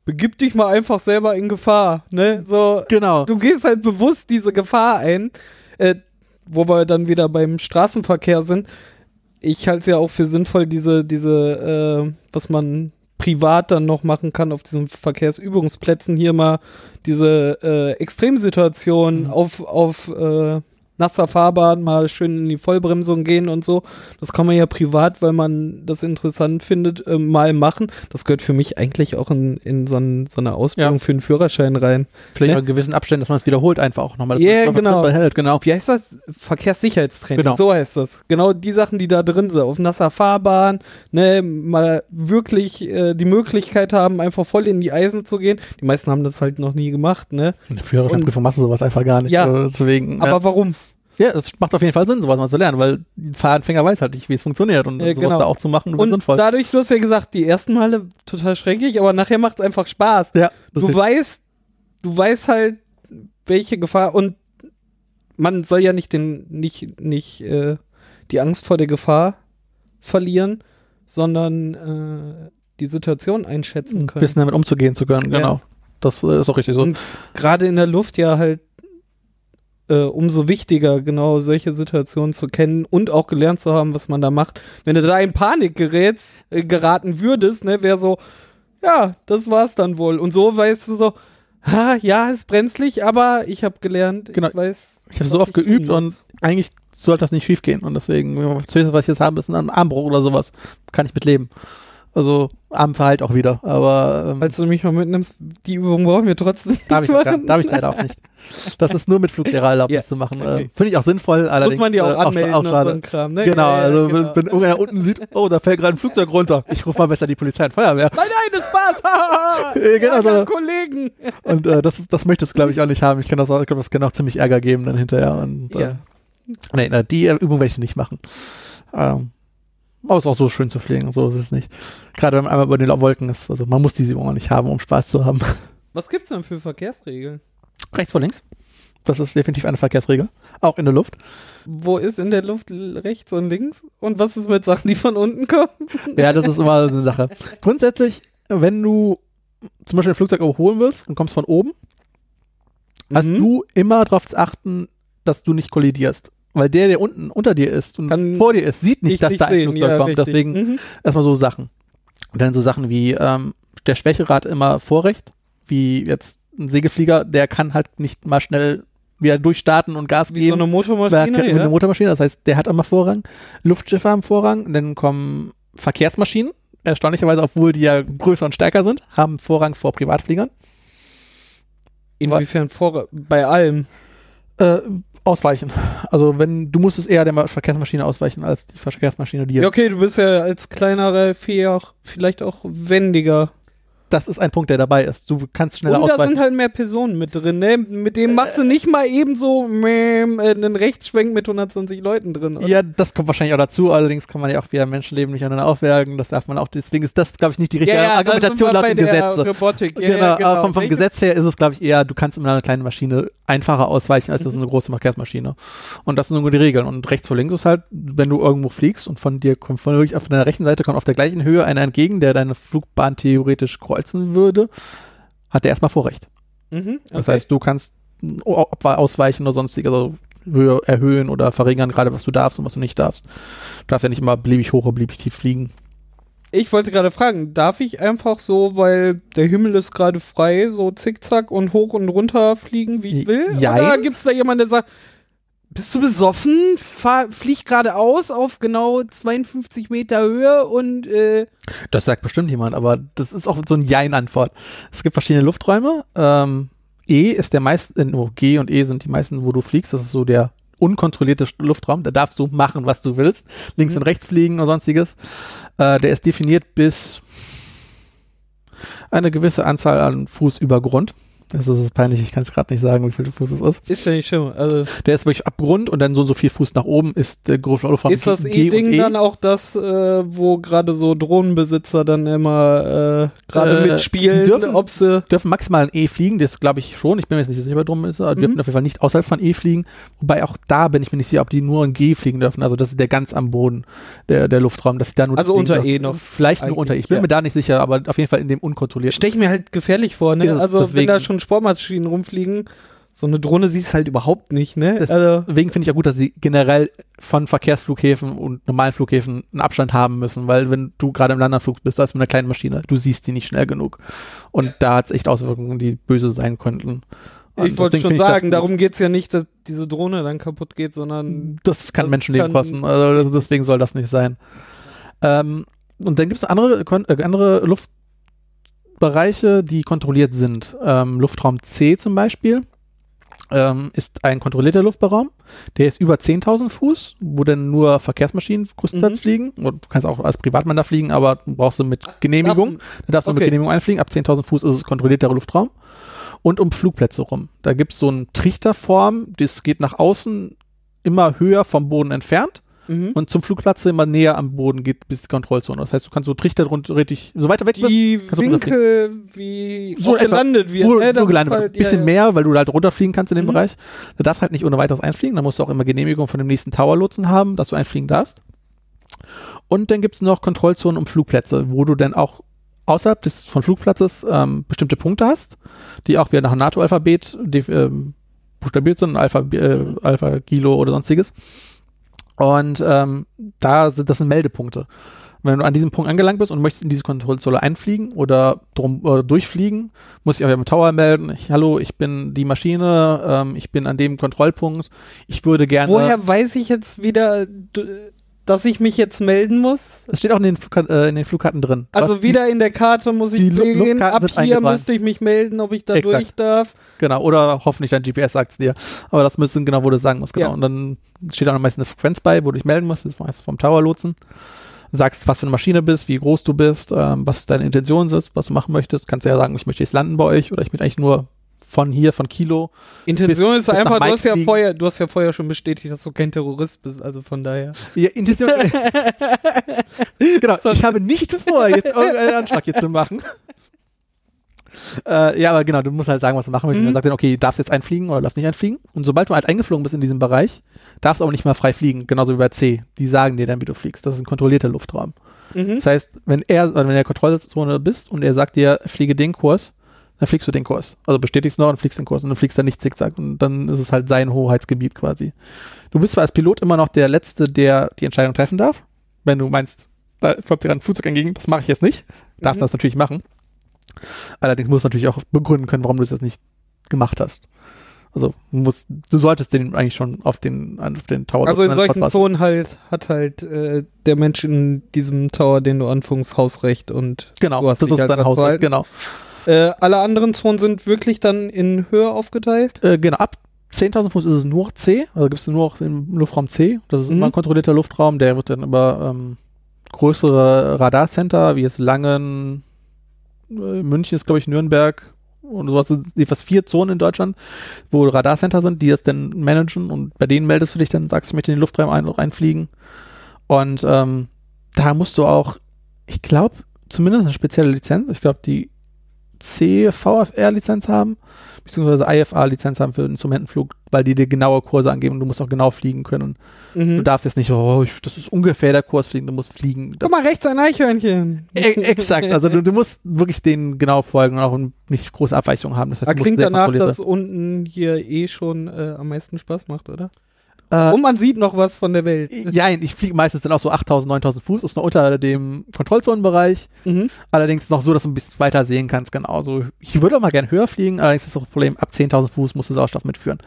begib dich mal einfach selber in Gefahr, ne? So, Genau. du gehst halt bewusst diese Gefahr ein, äh, wo wir dann wieder beim Straßenverkehr sind. Ich halte es ja auch für sinnvoll, diese, diese, äh, was man privat dann noch machen kann auf diesen Verkehrsübungsplätzen, hier mal diese äh, Extremsituation Mhm. auf, auf äh, nasser Fahrbahn mal schön in die Vollbremsung gehen und so. Das kann man ja privat, weil man das interessant findet, äh, mal machen. Das gehört für mich eigentlich auch in, in so, ein, so eine Ausbildung Ja. für einen Führerschein rein. Vielleicht Ne? in gewissen Abständen, dass man es wiederholt einfach auch nochmal. Ja, es genau. Behält, genau. Wie heißt das? Verkehrssicherheitstraining. Genau. So heißt das. Genau die Sachen, die da drin sind. Auf nasser Fahrbahn, ne, mal wirklich äh, die Möglichkeit haben, einfach voll in die Eisen zu gehen. Die meisten haben das halt noch nie gemacht, ne? In der Führerscheinprüfung machst du sowas einfach gar nicht. Ja. Deswegen. Aber ja. warum? Ja, es macht auf jeden Fall Sinn, sowas mal zu lernen, weil ein Fahranfänger weiß halt nicht, wie es funktioniert und Ja, sowas genau. da auch zu machen, Und sinnvoll. dadurch, du hast ja gesagt, die ersten Male total schrecklich, aber nachher macht es einfach Spaß. ja, das Du ist- weißt, du weißt halt, welche Gefahr und man soll ja nicht den, nicht, nicht äh, die Angst vor der Gefahr verlieren, sondern äh, die Situation einschätzen können. Wissen damit umzugehen zu können, Ja. genau. Das äh, ist auch richtig so. Und gerade in der Luft ja halt äh, umso wichtiger, genau solche Situationen zu kennen und auch gelernt zu haben, was man da macht. Wenn du da in Panik gerätst, äh, geraten würdest, ne, wäre so, ja, das war's dann wohl. Und so weißt du so, ha, ja, ist brenzlig, aber ich habe gelernt, Genau. ich weiß. Ich habe so oft geübt und eigentlich sollte das nicht schief gehen. Und deswegen, das Höchste, was ich jetzt habe, ist ein Armbruch oder sowas. Kann ich mit leben. Also Armverhalt auch wieder. Aber ähm, Falls du mich mal mitnimmst, die Übung brauchen wir trotzdem. darf, ich, darf ich leider auch nicht. Das ist nur mit Fluglehrererlaubnis Ja, zu machen. okay. Äh, Finde ich auch sinnvoll. Allerdings, Muss man die auch äh, anmelden auch, und so Kram, ne? Genau, Ja, ja, also genau. wenn, wenn irgendwer unten sieht, oh, da fällt gerade ein Flugzeug runter. Ich rufe mal besser die Polizei und Feuerwehr. Nein, nein, das Spaß. Ja, genau, so. Kollegen. Und äh, das, das möchtest du, glaube ich, auch nicht haben. Ich kann das auch, ich glaube, das kann auch ziemlich Ärger geben dann hinterher. Und, äh, Ja. Nee, na, die äh, Übung werde ich nicht machen. Ähm, aber es ist auch so schön zu fliegen, so ist es nicht. Gerade wenn man einmal über den Wolken ist. Also man muss diese Übung auch nicht haben, um Spaß zu haben. Was gibt's denn für Verkehrsregeln? Rechts vor links. Das ist definitiv eine Verkehrsregel. Auch in der Luft. Wo ist in der Luft rechts und links? Und was ist mit Sachen, die von unten kommen? Ja, das ist immer so eine Sache. Grundsätzlich, wenn du zum Beispiel ein Flugzeug überholen willst und kommst von oben, hast Mhm. du immer darauf zu achten, dass du nicht kollidierst. Weil der, der unten unter dir ist und Kann vor dir ist, sieht nicht, dass da ein Flugzeug ja, kommt. richtig. Deswegen Mhm. erstmal so Sachen. Und dann so Sachen wie ähm, der Schwächerad immer Vorrecht, wie jetzt ein Segelflieger, der kann halt nicht mal schnell wieder durchstarten und Gas Wie geben. so eine Motormaschine, eine ja. Motormaschine, das heißt, der hat immer Vorrang. Luftschiffe haben Vorrang, dann kommen Verkehrsmaschinen, erstaunlicherweise, obwohl die ja größer und stärker sind, haben Vorrang vor Privatfliegern. Inwiefern vor, bei allem. Äh, ausweichen. Also wenn du musstest eher der Verkehrsmaschine ausweichen als die Verkehrsmaschine dir. Ja, okay, du bist ja als kleinerer Vieh auch vielleicht auch wendiger. Das ist ein Punkt, der dabei ist. Du kannst schneller Und da ausweichen. sind halt mehr Personen mit drin, ne? Mit dem machst du nicht mal eben so mäm, äh, einen Rechtsschwenk mit 120 Leuten drin. oder? Ja, das kommt wahrscheinlich auch dazu. Allerdings kann man ja auch via Menschenleben nicht aneinander aufwerken. Das darf man auch. Deswegen ist das, glaube ich, nicht die richtige da Argumentation sind wir laut dem Gesetz. Robotik. Ja, genau, ja, genau. aber vom, vom Welche- Gesetz her ist es, glaube ich, eher, du kannst mit einer kleinen Maschine einfacher ausweichen als das Mhm. eine große Verkehrsmaschine. Und das sind nur die Regeln. Und rechts vor links ist halt, wenn du irgendwo fliegst und von dir kommt von auf deiner rechten Seite kommt auf der gleichen Höhe einer entgegen, der deine Flugbahn theoretisch kreuzen würde, hat der erstmal Vorrecht. Mhm, Das okay. heißt, du kannst ausweichen oder sonstige, also Höhe erhöhen oder verringern, gerade was du darfst und was du nicht darfst. Du darfst ja nicht immer beliebig hoch oder beliebig tief fliegen. Ich wollte gerade fragen, darf ich einfach so, weil der Himmel ist gerade frei, so zickzack und hoch und runter fliegen, wie ich will? Jein. Oder gibt es da jemanden, der sagt, bist du besoffen? Fahr, flieg geradeaus auf genau 52 Meter Höhe und äh, Das sagt bestimmt jemand, aber das ist auch so ein Jein-Antwort. Es gibt verschiedene Lufträume. Ähm, E ist der meiste, äh, oh, G und E sind die meisten, wo du fliegst. Das ist so der unkontrollierte Luftraum. Da darfst du machen, was du willst. Links Mhm. und rechts fliegen und sonstiges. Äh, der ist definiert bis eine gewisse Anzahl an Fuß über Grund. Das ist peinlich, ich kann es gerade nicht sagen, wie viel Fuß es ist. ist ja nicht schlimm. Also Der ist wirklich ab Grund und dann so und so viel Fuß nach oben ist der große Luftraum ist das E-Ding E. dann auch das, äh, wo gerade so Drohnenbesitzer dann immer äh, gerade Äh, die mitspielen, dürfen- ob sie dürfen maximal ein E fliegen, das glaube ich schon, ich bin mir jetzt nicht sicher drum, ist, aber Mhm. dürfen auf jeden Fall nicht außerhalb von E fliegen, wobei auch da bin ich mir nicht sicher, ob die nur ein G fliegen dürfen, also das ist der ganz am Boden, der, der Luftraum, dass sie da nur Also fliegen unter dürfen. E noch Vielleicht nur unter E, ich bin ja. mir da nicht sicher, aber auf jeden Fall in dem unkontrollierten. Stelle ich mir halt gefährlich vor, ne? Ja, also wenn deswegen- da schon Sportmaschinen rumfliegen, so eine Drohne siehst du halt überhaupt nicht, ne? Also Deswegen finde ich ja gut, dass sie generell von Verkehrsflughäfen und normalen Flughäfen einen Abstand haben müssen, weil wenn du gerade im Landerflug bist, da ist mit einer kleinen Maschine, du siehst sie nicht schnell genug. Und da hat es echt Auswirkungen, die böse sein könnten. Und ich wollte schon sagen, darum geht's ja nicht, dass diese Drohne dann kaputt geht, sondern Das kann Das Menschenleben kann- kosten. Also deswegen soll das nicht sein. Ähm, und dann gibt es andere, äh, Luftbereiche, die kontrolliert sind. Ähm, Luftraum C zum Beispiel ähm, ist ein kontrollierter Luftraum. Der ist über 10.000 Fuß, wo dann nur Verkehrsmaschinen größtenteils Mhm. fliegen. Und du kannst auch als Privatmann da fliegen, aber brauchst du mit Genehmigung. Da darfst du mit okay. Genehmigung einfliegen. Ab 10.000 Fuß ist es kontrollierter Luftraum. Und um Flugplätze rum. Da gibt es so eine Trichterform, das geht nach außen immer höher vom Boden entfernt Mhm. und zum Flugplatz immer näher am Boden geht bis die Kontrollzone. Das heißt, du kannst so Trichter drunter richtig, so weiter weg die Winkel, wie So gelandet wird, wo, ne? damit gelandet halt- bisschen ja, mehr, weil du halt runterfliegen kannst in dem Mhm. Bereich. Da darfst halt nicht ohne weiteres einfliegen. Da musst du auch immer Genehmigung von dem nächsten Tower-Lotsen haben, dass du einfliegen darfst. Und dann gibt es noch Kontrollzonen um Flugplätze, wo du dann auch außerhalb des von Flugplatzes ähm, bestimmte Punkte hast, die auch wieder nach NATO-Alphabet ähm, buchstabiert sind, Alpha, äh, Alpha, Kilo oder sonstiges. Und ähm, da sind das sind Meldepunkte. Wenn du an diesem Punkt angelangt bist und möchtest in diese Kontrollzone einfliegen oder drum oder durchfliegen, muss ich auch im Tower melden. Ich, hallo, ich bin die Maschine, ähm, ich bin an dem Kontrollpunkt. Ich würde gerne. Woher weiß ich jetzt wieder, dass ich mich jetzt melden muss? Es steht auch in den, Flug, äh, in den Flugkarten drin. Also wieder in der Karte muss ich die sehen, ab hier müsste ich mich melden, ob ich da Exakt. durch darf. Genau, oder hoffentlich dein GPS sagt es dir. Aber das müssen genau, wo du sagen musst, genau. Ja. Und dann steht da meistens eine Frequenz bei, wo du dich melden musst, das ist meistens vom Tower-Lotsen. Sagst, was für eine Maschine bist, wie groß du bist, ähm, was deine Intention ist, was du machen möchtest. Kannst du ja sagen, ich möchte jetzt landen bei euch oder ich möchte eigentlich nur von hier, von Kilo. Intention Bis- ist bis einfach, du hast ja vorher, du hast ja vorher schon bestätigt, dass du kein Terrorist bist, also von daher. Ja, Intention. genau, ich habe nicht vor, jetzt irgendeinen Anschlag hier zu machen. Äh, ja, aber genau, du musst halt sagen, was du machen möchtest. Und Mhm. dann sagt er, okay, darfst jetzt einfliegen oder darfst nicht einfliegen. Und sobald du halt eingeflogen bist in diesem Bereich, darfst du aber nicht mehr frei fliegen, genauso wie bei C. Die sagen dir dann, wie du fliegst. Das ist ein kontrollierter Luftraum. Mhm. Das heißt, wenn er, wenn du in der Kontrollzone bist und er sagt dir, fliege den Kurs, dann fliegst du den Kurs. Also bestätigst noch und fliegst den Kurs und du fliegst dann nicht zickzack. Und dann ist es halt sein Hoheitsgebiet quasi. Du bist zwar als Pilot immer noch der Letzte, der die Entscheidung treffen darf. Wenn du meinst, da kommt dir ein Flugzeug entgegen, das mache ich jetzt nicht. Darfst Mhm. das natürlich machen. Allerdings musst du natürlich auch begründen können, warum du es jetzt nicht gemacht hast. Also du musst, du solltest den eigentlich schon auf den, auf den Tower Also in solchen Zonen halt hat halt äh, der Mensch in diesem Tower, den du anfängst, Hausrecht und Genau, du hast das ist halt dein dran zu Haus. halten. Genau. Äh, alle anderen Zonen sind wirklich dann in Höhe aufgeteilt. Äh, genau, ab 10.000 Fuß ist es nur C, also gibt es nur noch den Luftraum C. Das ist Mhm. immer ein kontrollierter Luftraum, der wird dann über ähm, größere Radarcenter, wie jetzt Langen, äh, München ist glaube ich Nürnberg und sowas, fast vier Zonen in Deutschland, wo Radarcenter sind, die das dann managen und bei denen meldest du dich dann, sagst du, ich möchte in den Luftraum ein, reinfliegen und ähm, da musst du auch, ich glaube, zumindest eine spezielle Lizenz, ich glaube die C-VFR-Lizenz haben, beziehungsweise IFA-Lizenz haben für Instrumentenflug, weil die dir genaue Kurse angeben und du musst auch genau fliegen können. Du Mhm. darfst jetzt nicht, oh, ich, das ist ungefähr der Kurs fliegen, du musst fliegen. Guck mal, rechts ein Eichhörnchen. e exakt, also du, du musst wirklich denen genau folgen und auch nicht große Abweichungen haben. Das heißt, du musst klingt danach, dass unten hier eh schon äh, am meisten Spaß macht, oder? Sein. Und man sieht noch was von der Welt. äh, ja, ich fliege meistens dann auch so 8000, 9000 Fuß, ist noch unter dem Kontrollzonenbereich. Mhm. Allerdings noch so, dass du ein bisschen weiter sehen kannst, genau. Also ich würde auch mal gern höher fliegen, allerdings ist das Problem, ab 10.000 Fuß musst du Sauerstoff mitführen.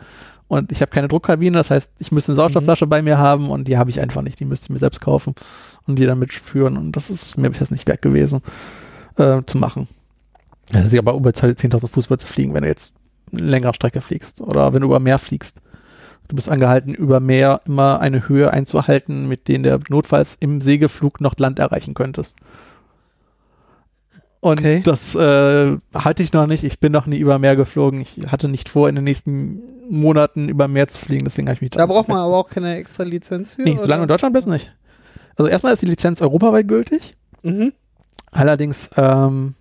Und ich habe keine Druckkabine, das heißt, ich müsste eine Sauerstoffflasche bei mir haben und die habe ich einfach nicht. Die müsste ich mir selbst kaufen und die dann mitführen. Und das ist mir bis jetzt nicht wert gewesen, äh, zu machen. Das ist ja aber über 10.000 Fuß du fliegen, wenn du jetzt eine längere Strecke fliegst oder wenn du über Meer fliegst. Du bist angehalten, über Meer immer eine Höhe einzuhalten, mit denen der notfalls im Segelflug noch Land erreichen könntest. Und Okay. das äh, hatte ich noch nicht. Ich bin noch nie über Meer geflogen. Ich hatte nicht vor, in den nächsten Monaten über Meer zu fliegen. Deswegen habe ich mich Da braucht man aber auch keine extra Lizenz für. Nee, solange du in oder? Deutschland bist, nicht. Also erstmal ist die Lizenz europaweit gültig. Mhm. Allerdings ähm,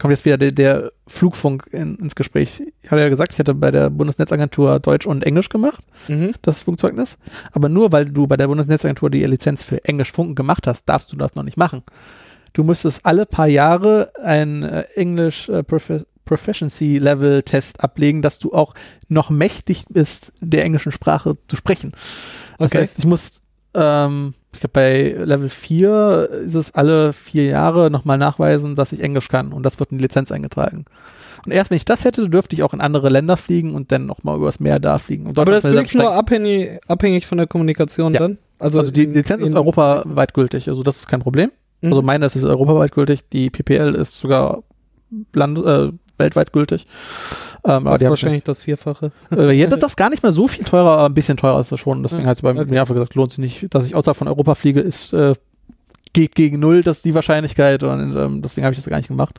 kommt jetzt wieder der, der Flugfunk in, ins Gespräch. Ich hatte ja gesagt, ich hatte bei der Bundesnetzagentur Deutsch und Englisch gemacht, Mhm. das Flugzeugnis. Aber nur weil du bei der Bundesnetzagentur die Lizenz für Englisch Funken gemacht hast, darfst du das noch nicht machen. Du müsstest alle paar Jahre ein äh, Englisch äh, Profe Proficiency Level Test ablegen, dass du auch noch mächtig bist, der englischen Sprache zu sprechen. Das Okay. heißt, ich muss, ähm, ich glaube, bei Level 4 ist es alle vier Jahre nochmal nachweisen, dass ich Englisch kann und das wird in die Lizenz eingetragen. Und erst wenn ich das hätte, dürfte ich auch in andere Länder fliegen und dann nochmal übers Meer da fliegen. Aber das ist wirklich nur abhängig, abhängig von der Kommunikation Ja. dann? steigen. Also die in- Lizenz ist europaweit gültig, also das ist kein Problem. Mhm. Also meine ist europaweit gültig, die PPL ist sogar Land, äh, weltweit gültig. Ähm, das ist wahrscheinlich das Vierfache. Äh, jetzt ist das gar nicht mehr so viel teurer, aber ein bisschen teurer ist das schon. Deswegen Ja, hat es bei okay. mir einfach gesagt, lohnt sich nicht. Dass ich außerhalb von Europa fliege, ist äh, geht gegen null, das ist die Wahrscheinlichkeit. Und ähm, deswegen habe ich das gar nicht gemacht.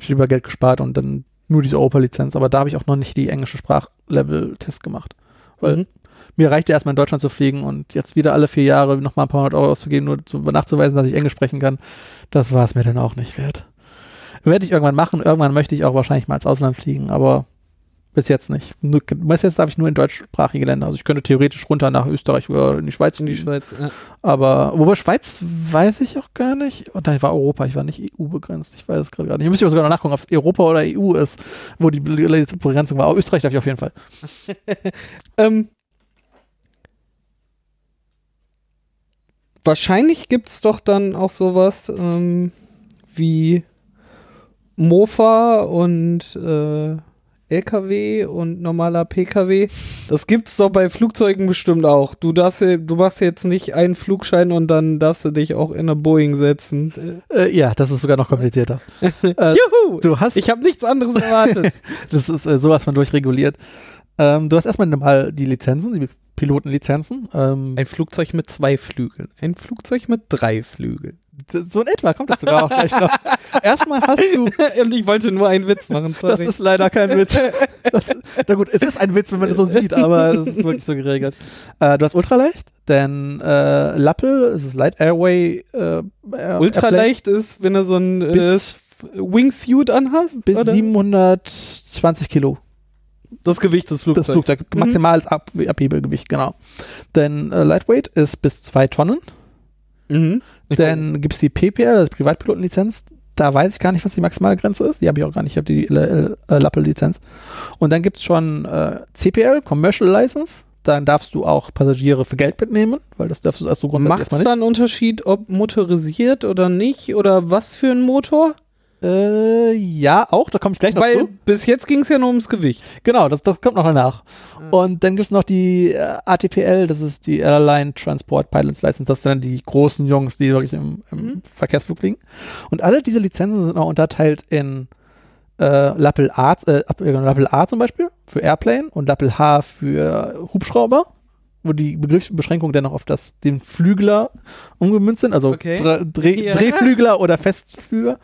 Ich lieber Geld gespart und dann nur diese Europa-Lizenz. Aber da habe ich auch noch nicht die englische Sprachlevel-Test gemacht. Weil Mhm. mir reicht ja erstmal in Deutschland zu fliegen und jetzt wieder alle vier Jahre nochmal ein paar hundert Euro auszugeben, nur zu, nachzuweisen, dass ich Englisch sprechen kann, das war es mir dann auch nicht wert. Werde ich irgendwann machen. Irgendwann möchte ich auch wahrscheinlich mal ins Ausland fliegen, aber Bis jetzt nicht. Nur, bis jetzt darf ich nur in deutschsprachige Länder. Also ich könnte theoretisch runter nach Österreich oder in die Schweiz. In die Schweiz, ja. Aber, wobei Schweiz weiß ich auch gar nicht. Und dann war Europa, ich war nicht EU begrenzt. Ich weiß es gerade gar nicht. Ich müsste sogar noch nachgucken, ob es Europa oder EU ist, wo die Begrenzung war. Aber Österreich darf ich auf jeden Fall. Ähm, wahrscheinlich gibt es doch dann auch sowas ähm, wie Mofa und äh, LKW und normaler PKW. Das gibt's doch bei Flugzeugen bestimmt auch. Du darfst ja, du machst jetzt nicht einen Flugschein und dann darfst du dich auch in eine Boeing setzen. Äh, ja, das ist sogar noch komplizierter. äh, Juhu! du hast, Ich habe nichts anderes erwartet. das ist äh, sowas von durchreguliert. Ähm, du hast erstmal mal die Lizenzen, die Pilotenlizenzen. Ähm, Ein Flugzeug mit zwei Flügeln. Ein Flugzeug mit drei Flügeln. So in etwa kommt das sogar auch gleich noch. Erstmal hast du Und ich wollte nur einen Witz machen, Das sorry. ist leider kein Witz. Das, na gut, es ist ein Witz, wenn man das so sieht, aber es ist wirklich so geregelt. Äh, du hast Ultraleicht, denn äh, Lappel, es ist Light Airway. Äh, Air- Ultraleicht ist, wenn du so ein äh, Wingsuit anhast. Bis oder? 720 Kilo. Das Gewicht des Flugzeugs. Das Flugzeug, Mhm. maximales Ab Abhebegewicht, genau. Denn äh, Lightweight ist bis 2 Tonnen. Mhm. Dann gibt es die PPL, also Privatpilotenlizenz. Da weiß ich gar nicht, was die maximale Grenze ist. Die habe ich auch gar nicht. Ich habe die äh, äh, Lappel-Lizenz. Und dann gibt es schon äh, CPL, Commercial License. Dann darfst du auch Passagiere für Geld mitnehmen, weil das darfst du als so grundsätzlich Macht es erstmal da einen Unterschied, ob motorisiert oder nicht? Oder was für ein Motor? Äh, ja, auch. Da komme ich gleich noch Weil zu. bis jetzt ging es ja nur ums Gewicht. Genau, das, das kommt noch danach. Ja. Und dann gibt es noch die äh, ATPL, das ist die Airline Transport Pilots License. Das sind dann die großen Jungs, die wirklich im, im Mhm. Verkehrsflug fliegen. Und alle diese Lizenzen sind auch unterteilt in äh, Lappel A, äh, äh, Lappel A zum Beispiel für Airplane und Lappel H für Hubschrauber, wo die Begriffsbeschränkungen dann noch auf das, den Flügler umgemünzt sind, also Okay. Dre Dreh Ja. Drehflügler oder Festflüger.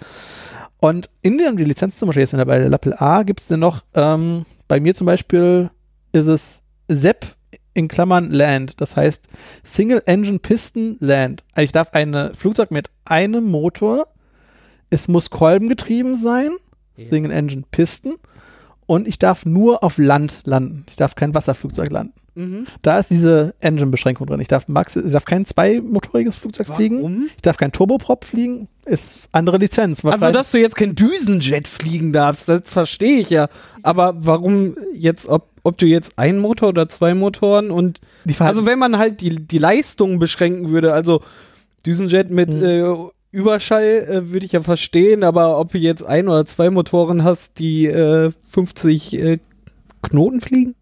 Und in der die Lizenz zum Beispiel jetzt bei der Lappel A gibt es dann noch, ähm, bei mir zum Beispiel ist es SEP in Klammern Land, das heißt Single Engine Piston Land. Also ich darf ein Flugzeug mit einem Motor, es muss kolbengetrieben sein, Ja. Single Engine Piston und ich darf nur auf Land landen. Ich darf kein Wasserflugzeug landen. Mhm. Da ist diese Engine-Beschränkung drin. Ich darf, max ich darf kein zweimotoriges Flugzeug fliegen. Warum? Ich darf kein Turboprop fliegen. Ist andere Lizenz. Also, dass du jetzt kein Düsenjet fliegen darfst, das verstehe ich ja. Aber warum jetzt, ob, ob du jetzt einen Motor oder zwei Motoren und Also wenn man halt die, die Leistung beschränken würde, also Düsenjet mit Mhm. äh, Überschall äh, würde ich ja verstehen, aber ob du jetzt ein oder zwei Motoren hast, die äh, 50 äh, Knoten fliegen?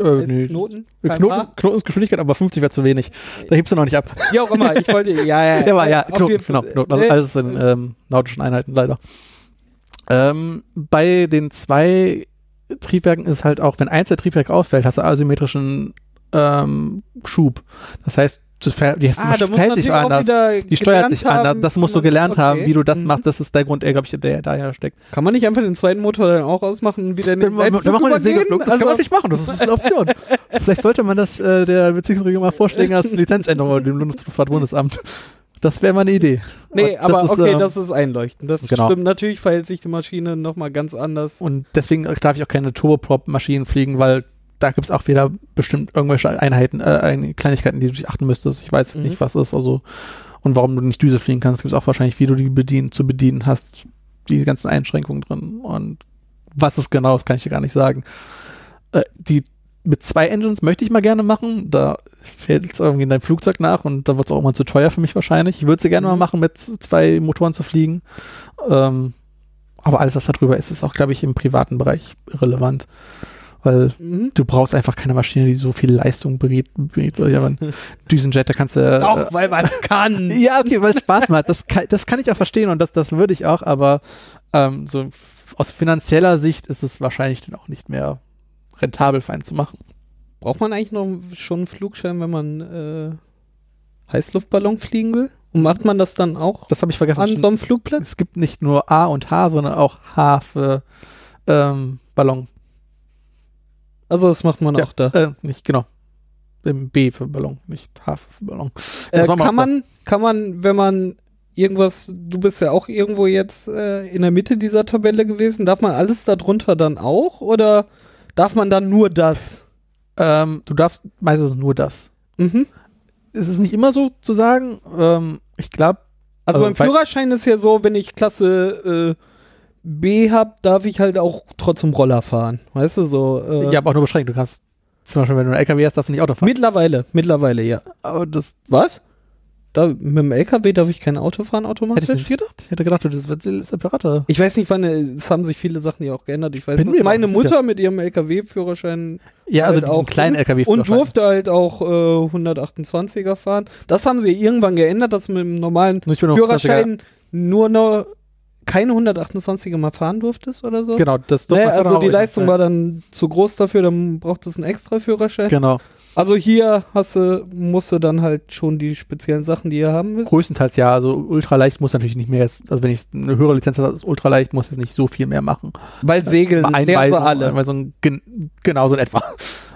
äh, nee. Knoten? Knoten, kmh? ist, Knoten ist Geschwindigkeit, aber 50 wäre zu wenig. Da hebst du noch nicht ab. Wie auch immer, ich wollte, ja, ja. Ja, aber ja, Knoten, genau. Knoten, also Äh, alles in ähm, nautischen Einheiten leider. Ähm, bei den zwei Triebwerken ist halt auch, wenn eins der Triebwerke ausfällt, hast du asymmetrischen ähm, Schub. Das heißt, die ah, verhält sich anders. Die steuert sich anders. haben, Das musst du gelernt haben, okay. wie du das Mhm. machst. Das ist der Grund, glaube ich, der daher steckt. Kann man nicht einfach den zweiten Motor dann auch ausmachen und wieder in den Dann, dann machen wir den? Segelflug. Das kann Also- man natürlich machen. Das ist eine Option. Vielleicht sollte man das äh, der Beziehungsregierung mal vorschlagen als Lizenzänderung oder dem Bundesluftfahrtbundesamt. Das wäre mal eine Idee. Nee, das aber ist, okay, ähm, das ist einleuchtend. Das genau. stimmt. Natürlich verhält sich die Maschine nochmal ganz anders. Und deswegen darf ich auch keine Turboprop-Maschinen fliegen, weil da gibt es auch wieder bestimmt irgendwelche Einheiten, äh, ein- Kleinigkeiten, die du dich achten müsstest. Ich weiß Mhm. nicht, was ist. Also und warum du nicht Düse fliegen kannst, gibt es auch wahrscheinlich, wie du die bedienen, zu bedienen hast. Die ganzen Einschränkungen drin. Und was es genau ist, kann ich dir gar nicht sagen. Äh, die mit zwei Engines möchte ich mal gerne machen. Da fällt es irgendwie in dein Flugzeug nach und da wird es auch immer zu teuer für mich wahrscheinlich. Ich würde sie gerne Mhm. mal machen, mit zwei Motoren zu fliegen. Ähm, aber alles, was da drüber ist, ist auch, glaube ich, im privaten Bereich relevant. Weil Mhm. du brauchst einfach keine Maschine, die so viel Leistung ein Düsenjet, da kannst du. Doch, weil man kann. Äh, ja, okay, weil es Spaß macht. Das kann, das kann ich auch verstehen und das, das würde ich auch, aber ähm, so aus finanzieller Sicht ist es wahrscheinlich dann auch nicht mehr rentabel für einen zu machen. Braucht man eigentlich noch schon einen Flugschein, wenn man äh, Heißluftballon fliegen will? Und macht man das dann auch Das habe ich vergessen. an so einem Flugplatz? es gibt nicht nur A und H, sondern auch H für ähm, Ballon. Also das macht man Ja, auch da. Äh, nicht, genau. Im B für Ballon, nicht H für Ballon. Äh, kann da. man, kann man, wenn man irgendwas, du bist ja auch irgendwo jetzt äh, in der Mitte dieser Tabelle gewesen, darf man alles darunter dann auch? Oder darf man dann nur das? Ähm, du darfst meistens nur das. Mhm. Es ist nicht immer so zu sagen. Ähm, ich glaube, Also, Also beim bei- Führerschein ist ja so, wenn ich Klasse äh, B habe, darf ich halt auch trotzdem Roller fahren. Weißt du, so. Äh, ja, aber auch nur beschränkt. Du kannst zum Beispiel, wenn du einen LKW hast, darfst du nicht Auto fahren. Mittlerweile, mittlerweile, ja. aber das Was? Da, mit dem LKW darf ich kein Auto fahren hätte ich automatisch? nicht gedacht. Ich hätte gedacht, das wird Pirate. Ich weiß nicht, wann, äh, es haben sich viele Sachen ja auch geändert. Ich weiß, Bin aber meine nicht sicher. Mutter mit ihrem LKW-Führerschein Ja, also halt diesen auch kleinen LKW. und durfte halt auch äh, 128er fahren. Das haben sie irgendwann geändert, dass mit dem normalen ich Führerschein nur noch keine 128er mal fahren durftest oder so. Genau, das Nee, man also die. Leistung war dann zu groß dafür, dann braucht es einen extra Führerschein. Genau. Also hier hast du, musst du dann halt schon die speziellen Sachen, die ihr haben willst. Größtenteils ja. Also ultraleicht muss natürlich nicht mehr jetzt, also wenn ich eine höhere Lizenz habe, als ultraleicht muss ich nicht so viel mehr machen. Weil Segeln lernen sie Einweisung, alle. Einweisung, gen, genau so in etwa.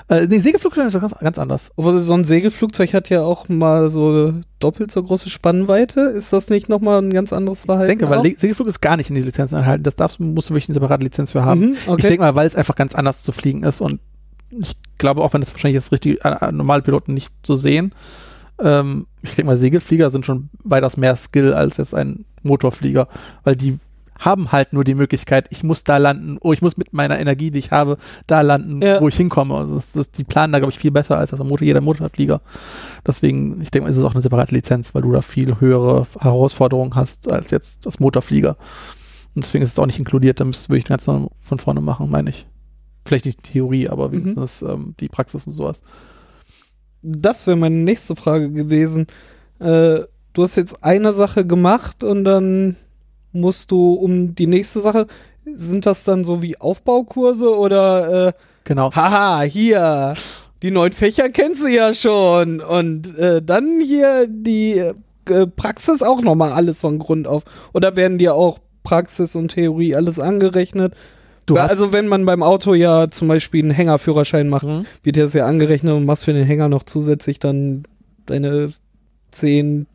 Äh, nee, Segelflugschein ist doch ganz, ganz anders. Obwohl so ein Segelflugzeug hat ja auch mal so doppelt so große Spannweite. Ist das nicht nochmal ein ganz anderes Ich Verhalten? denke, weil auch? Le- Segelflug ist gar nicht in die Lizenz enthalten. Das darfst, musst du wirklich eine separate Lizenz für haben. Mhm, okay. Ich denke mal, weil es einfach ganz anders zu fliegen ist und ich glaube, auch wenn das wahrscheinlich jetzt richtig äh, äh, normale Piloten nicht so sehen, ähm, ich denke mal, Segelflieger sind schon weitaus mehr Skill als jetzt ein Motorflieger, weil die haben halt nur die Möglichkeit, ich muss da landen, oh, ich muss mit meiner Energie, die ich habe, da landen, Ja. wo ich hinkomme. Also das, das, die planen da, glaube ich, viel besser als das am Motor, jeder Motorflieger. Deswegen, ich denke mal, ist es auch eine separate Lizenz, weil du da viel höhere Herausforderungen hast als jetzt das Motorflieger. Und deswegen ist es auch nicht inkludiert, da müsste ich ganz von vorne machen, meine ich. Vielleicht nicht die Theorie, aber wenigstens ähm, die Praxis und sowas. das wäre meine nächste Frage gewesen. Äh, du hast jetzt eine Sache gemacht und dann musst du um die nächste Sache. Sind das dann so wie Aufbaukurse oder äh, Genau. haha, hier, die neuen Fächer kennst du ja schon und äh, dann hier die äh, Praxis auch nochmal alles von Grund auf. Oder werden dir auch Praxis und Theorie alles angerechnet? Du also wenn man beim Auto ja zum Beispiel einen Hängerführerschein macht, Mhm. wird dir das ja angerechnet und machst für den Hänger noch zusätzlich dann deine zehn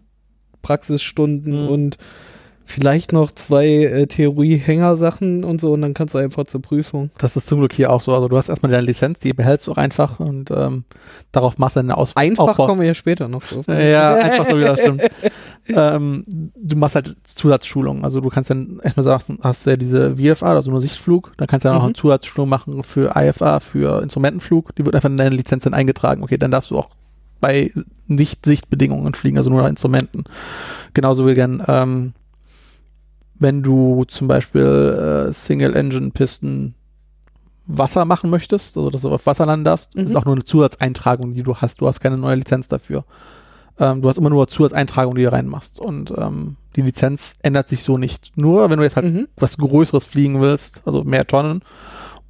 Praxisstunden Mhm. und vielleicht noch zwei äh, Theorie-Hänger-Sachen und so und dann kannst du einfach zur Prüfung. das ist zum Glück hier auch so. Also du hast erstmal deine Lizenz, die behältst du auch einfach und ähm, darauf machst du eine Aus Einfach Aufbau. kommen wir ja später noch drauf. Ja, einfach so wieder, stimmt. ähm, du machst halt Zusatzschulungen. Also du kannst dann erstmal sagen, hast du ja diese VFA, also nur Sichtflug, dann kannst du dann auch Mhm. eine Zusatzschulung machen für IFA, für Instrumentenflug. Die wird einfach in deine Lizenz dann eingetragen. Okay, dann darfst du auch bei Nicht-Sichtbedingungen fliegen, also nur Instrumenten. Genauso wie gern, ähm, wenn du zum Beispiel äh, Single-Engine-Pisten Wasser machen möchtest, also dass du auf Wasser landen darfst, Mhm. ist auch nur eine Zusatzeintragung, die du hast. Du hast keine neue Lizenz dafür. Ähm, du hast immer nur Zusatzeintragung, die du reinmachst. Und ähm, die Lizenz ändert sich so nicht. Nur wenn du jetzt halt Mhm. was Größeres fliegen willst, also mehr Tonnen,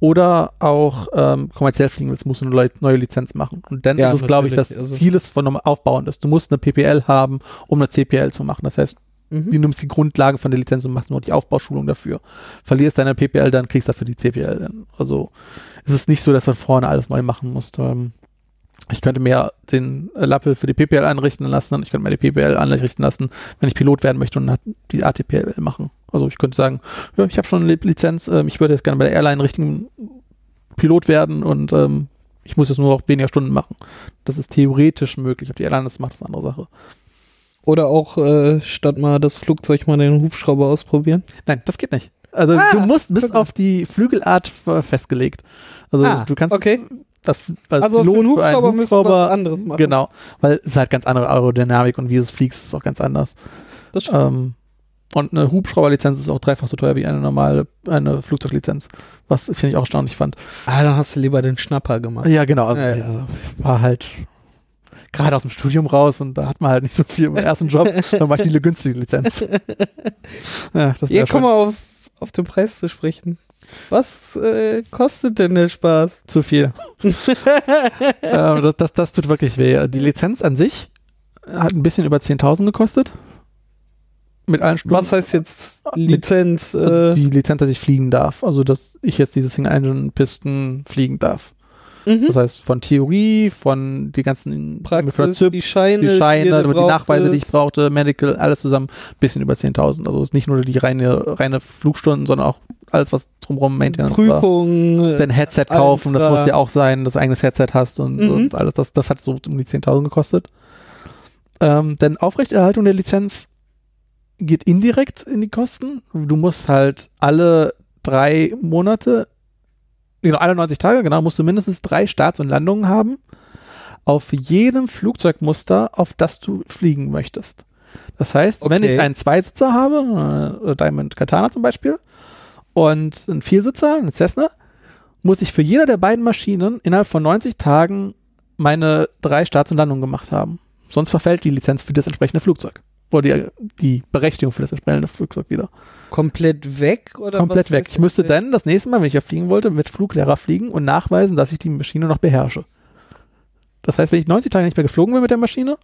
oder auch ähm, kommerziell fliegen willst, musst du eine neue Lizenz machen. Und dann Ja, ist es, glaube ich, dass also- vieles von einem aufbauend ist. Du musst eine PPL haben, um eine CPL zu machen. Das heißt, du Mhm. nimmst die Grundlagen von der Lizenz und machst nur die Aufbauschulung dafür. Verlierst deine PPL, dann kriegst du dafür die CPL. Dann. Also es ist nicht so, dass man vorne alles neu machen muss. Ähm, ich könnte mir den äh, Lappel für die PPL einrichten lassen, ich könnte mir die PPL einrichten lassen, wenn ich Pilot werden möchte und die ATPL machen. Also ich könnte sagen, ja, ich habe schon eine Lizenz, ähm, ich würde jetzt gerne bei der Airline richtigen Pilot werden und ähm, ich muss jetzt nur noch weniger Stunden machen. Das ist theoretisch möglich. Ob die Airline das macht, ist eine andere Sache. Oder auch äh, statt mal das Flugzeug mal den Hubschrauber ausprobieren. Nein, das geht nicht. Also Ah, du musst, bist okay. auf die Flügelart festgelegt. Also Ah, du kannst okay. das als Also für einen Pilot Hubschrauber ihr was anderes machen. Genau, weil es ist halt ganz andere Aerodynamik und wie du es fliegst, ist auch ganz anders. Das stimmt. Ähm, und eine Hubschrauberlizenz ist auch dreifach so teuer wie eine normale eine Flugzeuglizenz, was finde ich auch erstaunlich fand. Ah, dann hast du lieber den Schnapper gemacht. Ja, genau. Also, Ja, ja. also war halt gerade aus dem Studium raus und da hat man halt nicht so viel im ersten Job. Dann mache ich die günstige Lizenz. ja, das Hier kommen wir auf, auf den Preis zu sprechen. Was äh, kostet denn der Spaß? zu viel. ähm, das, das, das tut wirklich weh. Die Lizenz an sich hat ein bisschen über 10.000 gekostet. Mit allen Stunden. Was heißt jetzt Lizenz? Also Äh, die Lizenz, dass ich fliegen darf. Also, dass ich jetzt diese Single-Engine-Pisten fliegen darf. Mhm. Das heißt, von Theorie, von die ganzen Praxis, ZIP, die Scheine, die, Scheine, du die, Nachweise, die ich brauchte, Medical, alles zusammen, bisschen über 10.000. Also es ist nicht nur die reine, reine Flugstunden, sondern auch alles, was drumherum Maintenance war. Prüfung. Dein Headset allem kaufen, das Kram. muss ja auch sein, dass du ein eigenes Headset hast und, Mhm. und alles. Das, das hat so um die 10.000 gekostet. Ähm, denn Aufrechterhaltung der Lizenz geht indirekt in die Kosten. Du musst halt alle drei Monate, genau, alle 90 Tage, genau, musst du mindestens drei Starts und Landungen haben auf jedem Flugzeugmuster, auf das du fliegen möchtest. Das heißt, wenn Okay. ich einen Zweisitzer habe, äh, Diamond Katana zum Beispiel, und einen Viersitzer, einen Cessna, muss ich für jede der beiden Maschinen innerhalb von 90 Tagen meine drei Starts und Landungen gemacht haben. Sonst verfällt die Lizenz für das entsprechende Flugzeug. Oder die, die Berechtigung für das entsprechende Flugzeug wieder. komplett weg oder Komplett weg. Ich müsste dann das nächste Mal, wenn ich ja fliegen wollte, mit Fluglehrer fliegen und nachweisen, dass ich die Maschine noch beherrsche. Das heißt, wenn ich 90 Tage nicht mehr geflogen bin mit der Maschine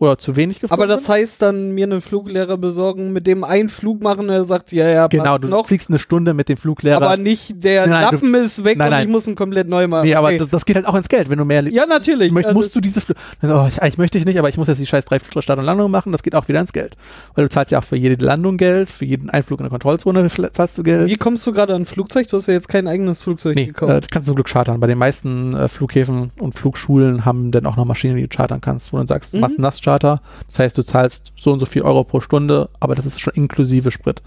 oder zu wenig geflogen Aber das bin, heißt dann mir einen Fluglehrer besorgen, mit dem einen Flug machen, der sagt, ja, ja, genau, du noch, fliegst eine Stunde mit dem Fluglehrer. aber nicht der Nein, nein, du- Lappen ist weg nein, und nein. ich muss ihn komplett neu machen. nee, aber Okay. das, das geht halt auch ins Geld, wenn du mehr ja, natürlich. Möcht, Also, musst du diese Fl oh, ich, eigentlich möchte ich nicht, aber ich muss jetzt die scheiß drei Start und Landung machen, das geht auch wieder ins Geld. Weil du zahlst ja auch für jede Landung Geld, für jeden Einflug in der Kontrollzone zahlst du Geld. Wie kommst du gerade an ein Flugzeug? Du hast ja jetzt kein eigenes Flugzeug Nee, gekauft. äh, kannst du zum Glück chartern. Bei den meisten äh, Flughäfen und Flugschulen haben dann auch noch Maschinen, die du chartern kannst, wo du dann sagst, du Mhm. machst einen Nasscharter. Das heißt, du zahlst so und so viel Euro pro Stunde, aber das ist schon inklusive Sprit.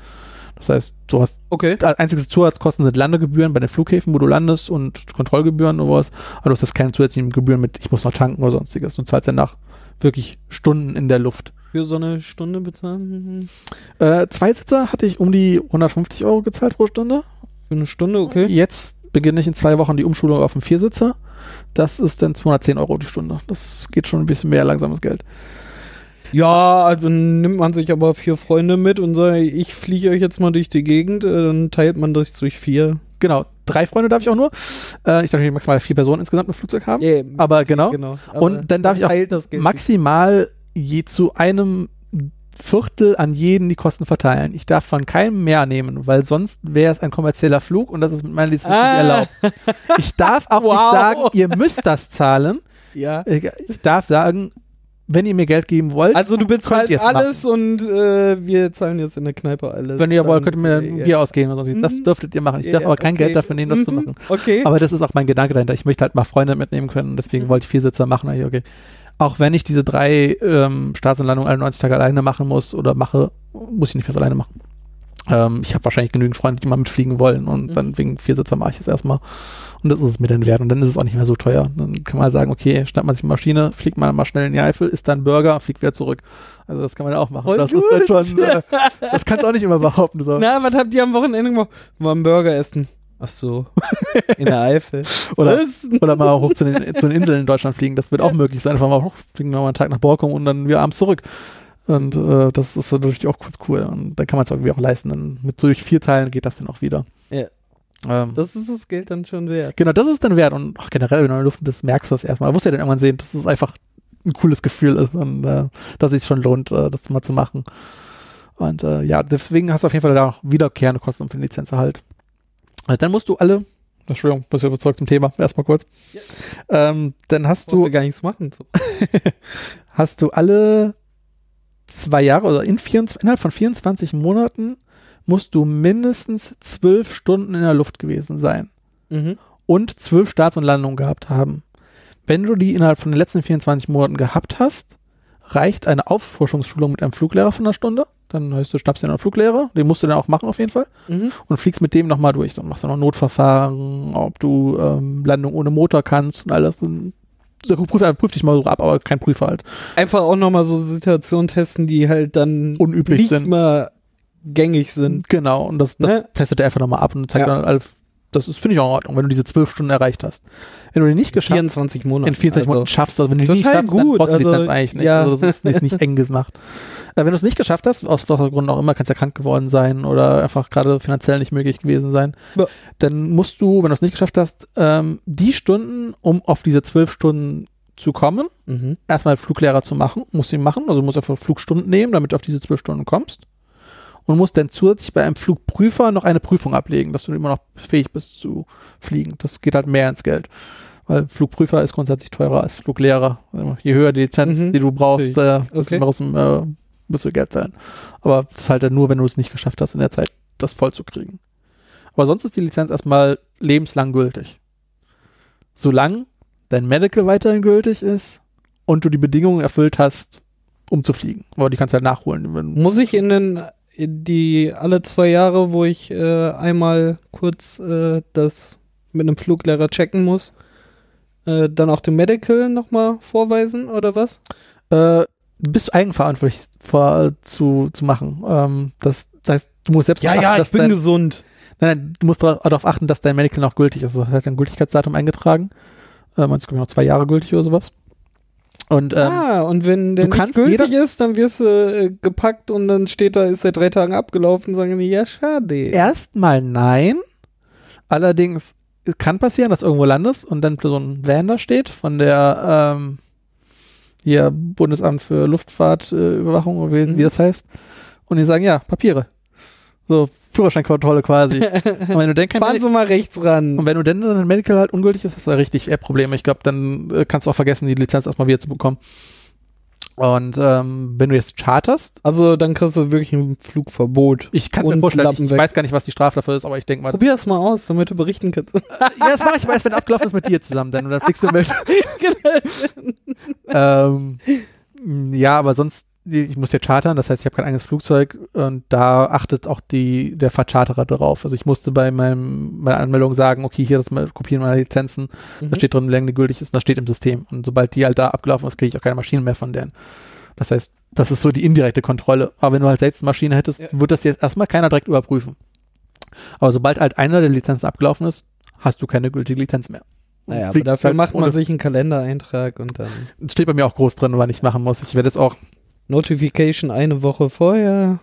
Das heißt, du hast okay. einziges Zusatzkosten sind Landegebühren bei den Flughäfen, wo du landest und Kontrollgebühren und was. Aber du hast jetzt keine zusätzlichen Gebühren mit, ich muss noch tanken oder sonstiges. Du zahlst dann nach wirklich Stunden in der Luft. Für so eine Stunde bezahlen? Äh, Zweisitzer hatte ich um die 150 Euro gezahlt pro Stunde. Für eine Stunde, okay. Jetzt beginne ich in zwei Wochen die Umschulung auf einen Viersitzer. Das ist dann 210 Euro die Stunde. Das geht schon ein bisschen mehr langsames Geld. Ja, dann nimmt man sich aber vier Freunde mit und sagt, ich fliege euch jetzt mal durch die Gegend, äh, dann teilt man das durch vier. Genau, drei Freunde darf ich auch nur. Äh, ich darf natürlich maximal vier Personen insgesamt im Flugzeug haben. Yeah, Aber genau. genau. Und dann darf ich auch maximal je zu einem Viertel an jeden die Kosten verteilen. Ich darf von keinem mehr nehmen, weil sonst wäre es ein kommerzieller Flug und das ist mit meiner Lizenz Ah. nicht erlaubt. Ich darf auch Wow. nicht sagen, ihr müsst das zahlen. Ja. Ich darf sagen, wenn ihr mir Geld geben wollt, Also du bezahlst alles und äh, wir zahlen jetzt in der Kneipe alles. wenn ihr wollt, könnt ihr mir ein ja. Bier ausgeben. Oder sonstiges. Das Mhm. dürftet ihr machen. Ich Ja, darf aber kein okay. Geld dafür nehmen, das zu Mhm. machen. Okay. Aber das ist auch mein Gedanke dahinter. Ich möchte halt mal Freunde mitnehmen können. und Deswegen Mhm. wollte ich Viersitzer machen. Okay. Auch wenn ich diese drei ähm, Starts und Landungen alle 90 Tage alleine machen muss oder mache, muss ich nicht was alleine machen. Ähm, ich habe wahrscheinlich genügend Freunde, die mal mitfliegen wollen und Mhm. dann wegen Viersitzer mache ich es erstmal. Und das ist es mir dann wert. Und dann ist es auch nicht mehr so teuer. Dann kann man halt sagen, okay, schnappt man sich eine Maschine, fliegt man mal schnell in die Eifel, isst dann Burger, fliegt wieder zurück. Also das kann man ja auch machen. Voll das ist dann schon, äh, das kannst du auch nicht immer behaupten. So. Na, was habt ihr am Wochenende gemacht? Mal einen Burger essen. Ach so. In der Eifel. Oder- Was? Oder mal hoch zu den, zu den Inseln in Deutschland fliegen. Das wird auch möglich sein. Einfach mal hochfliegen, mal einen Tag nach Borkum und dann wieder abends zurück. Und äh, das ist natürlich auch kurz cool. Und dann kann man es irgendwie auch leisten. Dann mit so durch vier Teilen geht das dann auch wieder. Ja. Ähm, Das ist das Geld dann schon wert. genau, das ist dann wert. Und auch generell, wenn du in der Luft bist, merkst du das erstmal. Du musst ja dann irgendwann sehen, dass es einfach ein cooles Gefühl ist und äh, dass es sich schon lohnt, äh, das mal zu machen. Und äh, ja, deswegen hast du auf jeden Fall da auch wiederkehrende Kosten für den Lizenzerhalt. Äh, dann musst du alle, Entschuldigung, muss ich zurück zum Thema, erstmal kurz. Ja. Ähm, dann hast Du du gar nichts machen. So. hast du alle zwei Jahre oder in 24, innerhalb von 24 Monaten musst du mindestens zwölf Stunden in der Luft gewesen sein Mhm. und zwölf Starts und Landungen gehabt haben. Wenn du die innerhalb von den letzten 24 Monaten gehabt hast, reicht eine Auffrischungsschulung mit einem Fluglehrer von einer Stunde. Dann heißt du, schnappst dir einen Fluglehrer, den musst du dann auch machen auf jeden Fall Mhm. und fliegst mit dem nochmal durch. Dann machst du noch Notverfahren, ob du ähm, Landung ohne Motor kannst und alles. Und der Prüfer prüft dich mal so ab, aber kein Prüfer halt. Einfach auch nochmal so Situationen testen, die halt dann Unüblich nicht sind. mehr gängig sind. Genau, und das, das Ne? testet er einfach nochmal ab und zeigt Ja. dann, alle- das ist, finde ich auch in Ordnung, wenn du diese zwölf Stunden erreicht hast. Wenn du die nicht geschafft 24 Monate. in 24 Monaten schaffst, also wenn du die nicht total schaffst, dann gut, brauchst du die also, Lizenz eigentlich nicht. ja. Also das ist nicht, nicht eng gemacht. Äh, wenn du es nicht geschafft hast, aus welchen Gründen auch immer, kannst ja krank geworden sein oder einfach gerade finanziell nicht möglich gewesen sein, Ja. dann musst du, wenn du es nicht geschafft hast, ähm, die Stunden, um auf diese zwölf Stunden zu kommen, Mhm. erstmal Fluglehrer zu machen, musst du ihn machen, also du musst einfach Flugstunden nehmen, damit du auf diese zwölf Stunden kommst. Und musst dann zusätzlich bei einem Flugprüfer noch eine Prüfung ablegen, dass du immer noch fähig bist zu fliegen. Das geht halt mehr ins Geld. Weil Flugprüfer ist grundsätzlich teurer als Fluglehrer. Also je höher die Lizenz, Mhm. die du brauchst, äh, Okay. aus dem, äh, musst du Geld zahlen. Aber das ist halt dann nur, wenn du es nicht geschafft hast, in der Zeit das voll zu kriegen. Aber sonst ist die Lizenz erstmal lebenslang gültig. Solange dein Medical weiterhin gültig ist und du die Bedingungen erfüllt hast, um zu fliegen. Aber die kannst du halt nachholen. Muss ich in den die alle zwei Jahre, wo ich äh, einmal kurz äh, das mit einem Fluglehrer checken muss, äh, dann auch den Medical nochmal vorweisen oder was? äh, du bist eigenverantwortlich vor, zu, zu machen. Ähm, das, das heißt, du musst selbst darauf achten, dass dein, gesund. nein, nein, du musst dara- darauf achten, dass dein Medical noch gültig ist. Also hat ein Gültigkeitsdatum eingetragen. Äh, man ist, glaube ich, noch zwei Jahre gültig oder sowas. Und ähm, ah, und wenn der nicht gültig ist, dann wirst du äh, gepackt und dann steht da, ist seit drei Tagen abgelaufen, sagen die, ja, schade. erstmal nein. Allerdings es kann passieren, dass du irgendwo landest und dann so ein Van da steht von der ähm, hier Bundesamt für Luftfahrtüberwachung, oder wie, Mhm. wie das heißt. Und die sagen, ja, Papiere. So, Führerscheinkontrolle quasi. und wenn du dann kein Fahren Medi- Sie mal rechts ran. und wenn du dann dein Medical halt ungültig ist, hast du ja richtig eher Probleme. Ich glaube, dann äh, kannst du auch vergessen, die Lizenz erstmal wieder zu bekommen. Und ähm, wenn du jetzt charterst, Also dann kriegst du wirklich ein Flugverbot. ich kann mir vorstellen, ich, ich weiß gar nicht, was die Strafe dafür ist, aber ich denke mal, Probier das mal aus, damit du berichten kannst. Ja, das mache ich aber erst, wenn abgelaufen ist mit dir zusammen, dann, und dann fliegst du mit. ähm, ja, aber sonst, ich muss ja chartern, das heißt, ich habe kein eigenes Flugzeug und da achtet auch die, der Fahrcharterer darauf. Also ich musste bei meinem, meiner Anmeldung sagen, okay, hier das mal Kopieren meiner Lizenzen, da Mhm. steht drin, wie lange die gültig ist und das steht im System. Und sobald die halt da abgelaufen ist, kriege ich auch keine Maschinen mehr von denen. Das heißt, das ist so die indirekte Kontrolle. Aber wenn du halt selbst eine Maschine hättest, Ja. wird das jetzt erstmal keiner direkt überprüfen. Aber sobald halt einer der Lizenzen abgelaufen ist, hast du keine gültige Lizenz mehr. Naja, aber dafür halt macht man sich einen Kalendereintrag und dann Steht bei mir auch groß drin, wann ich machen muss. Ich werde jetzt auch, Notification eine Woche vorher.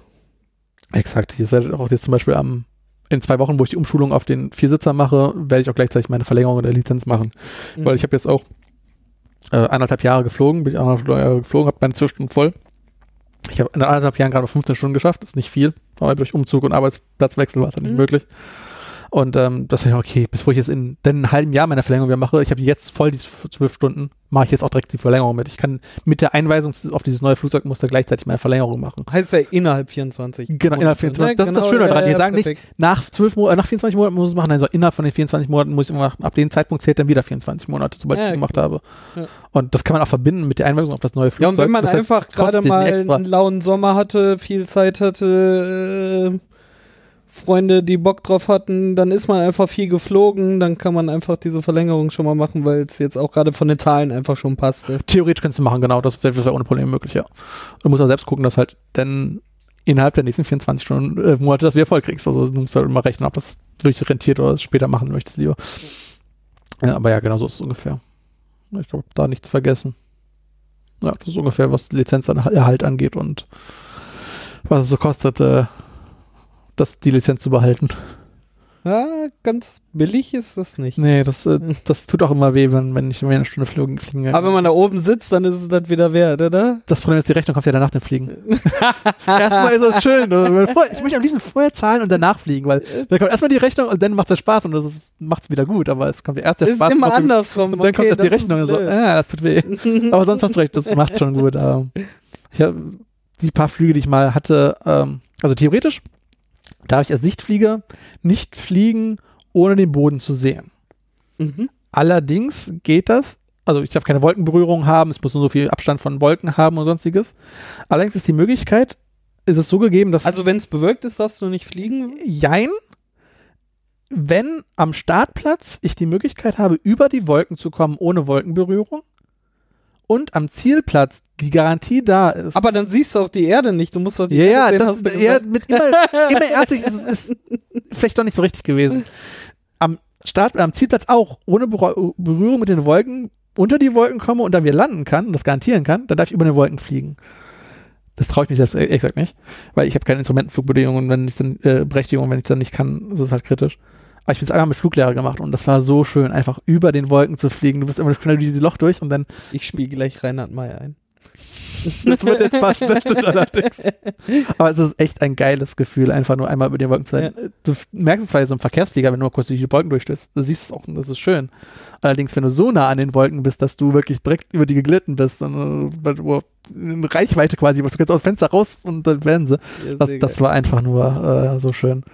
exakt, ich werde auch jetzt zum Beispiel am, in zwei Wochen, wo ich die Umschulung auf den Viersitzer mache, werde ich auch gleichzeitig meine Verlängerung der Lizenz machen. Mhm. Weil ich habe jetzt auch äh, anderthalb Jahre geflogen, bin ich anderthalb Jahre geflogen, habe meine zwölf Stunden voll. Ich habe in anderthalb Jahren gerade 15 Stunden geschafft, ist nicht viel, aber durch Umzug und Arbeitsplatzwechsel war es dann nicht Mhm. möglich. Und ähm, das war ja okay, bevor ich jetzt in dann einem halben Jahr meine Verlängerung wieder mache, ich habe jetzt voll diese zwölf Stunden, mache ich jetzt auch direkt die Verlängerung mit. Ich kann mit der Einweisung auf dieses neue Flugzeugmuster gleichzeitig meine Verlängerung machen. Heißt ja innerhalb 24. Genau, innerhalb 24. Das ist das Schöne daran. Die sagen nicht, Nach zwölf Monaten, nach 24 Monaten muss ich es machen, also innerhalb von den 24 Monaten muss ich immer machen. Ab dem Zeitpunkt zählt dann wieder 24 Monate, sobald Ja, ich okay. es gemacht habe. Ja. Und das kann man auch verbinden mit der Einweisung auf das neue Ja, Flugzeug. und wenn man Das heißt, einfach gerade mal einen lauen Sommer hatte, viel Zeit hatte, äh, Freunde, die Bock drauf hatten, dann ist man einfach viel geflogen, dann kann man einfach diese Verlängerung schon mal machen, weil es jetzt auch gerade von den Zahlen einfach schon passte. Theoretisch kannst du machen, genau. Das wäre wär ohne Probleme möglich, ja. Du musst auch selbst gucken, dass halt dann innerhalb der nächsten 24 Stunden, äh, Monate das wieder voll kriegst. Also du musst halt immer rechnen, ob das wirklich rentiert oder es später machen möchtest lieber. Ja, aber ja, genau so ist es ungefähr. Ich glaube, da nichts vergessen. Ja, das ist ungefähr, was Lizenzerhalt angeht und was es so kostet, äh, das, die Lizenz zu behalten. Ja, ganz billig ist das nicht. Nee, das, äh, das tut auch immer weh, wenn, wenn ich eine Stunde fliegen, fliegen Aber wenn man da oben sitzt, dann ist es das wieder wert, oder? Das Problem ist, die Rechnung kommt ja danach dem Fliegen. erstmal ist das schön. ne? Ich möchte am liebsten vorher zahlen und danach fliegen, weil dann kommt erstmal die Rechnung und dann macht es Spaß und das macht es wieder gut. Aber es kommt ja erst der Ist Spaß. immer andersrum. Und dann kommt okay, erst die Rechnung und so, ah, das tut weh. Aber sonst hast du recht, das macht schon gut. Ähm, ich hab, die paar Flüge, die ich mal hatte, ähm, also theoretisch darf ich als Sichtflieger nicht fliegen, ohne den Boden zu sehen. Mhm. Allerdings geht das, also ich darf keine Wolkenberührung haben, es muss nur so viel Abstand von Wolken haben und sonstiges. Allerdings ist die Möglichkeit, ist es so gegeben, dass Also wenn es bewölkt ist, darfst du nicht fliegen? Jein, wenn am Startplatz ich die Möglichkeit habe, über die Wolken zu kommen ohne Wolkenberührung und am Zielplatz die Garantie da ist. Aber dann siehst du auch die Erde nicht. Du musst doch die ja, ja, Erde sehen, das ja, mit immer, immer erzig ist es ist vielleicht doch nicht so richtig gewesen. Am Start, am Zielplatz auch, ohne Berü- Berührung mit den Wolken, unter die Wolken komme und dann wieder landen kann und das garantieren kann, dann darf ich über den Wolken fliegen. Das traue ich mich selbst ehrlich gesagt nicht, weil ich habe keine Instrumentenflugbedingungen, wenn ich dann äh, Berechtigung, wenn ich dann nicht kann, ist es halt kritisch. Aber ich bin es einmal mit Fluglehrer gemacht und das war so schön, einfach über den Wolken zu fliegen. Du bist immer schnell durch dieses Loch durch und dann Ich spiele gleich Reinhard May ein. Das wird jetzt passen, das stimmt allerdings. Aber es ist echt ein geiles Gefühl, einfach nur einmal über die Wolken zu sein. Ja. Du merkst es zwar so im Verkehrsflieger, wenn du mal kurz durch die Wolken durchstößt, da siehst du es auch und das ist schön. Allerdings, wenn du so nah an den Wolken bist, dass du wirklich direkt über die geglitten bist, und, wo- in Reichweite quasi, du kannst aus dem Fenster raus und dann werden sie. Ja, Das, das war einfach nur äh, so schön.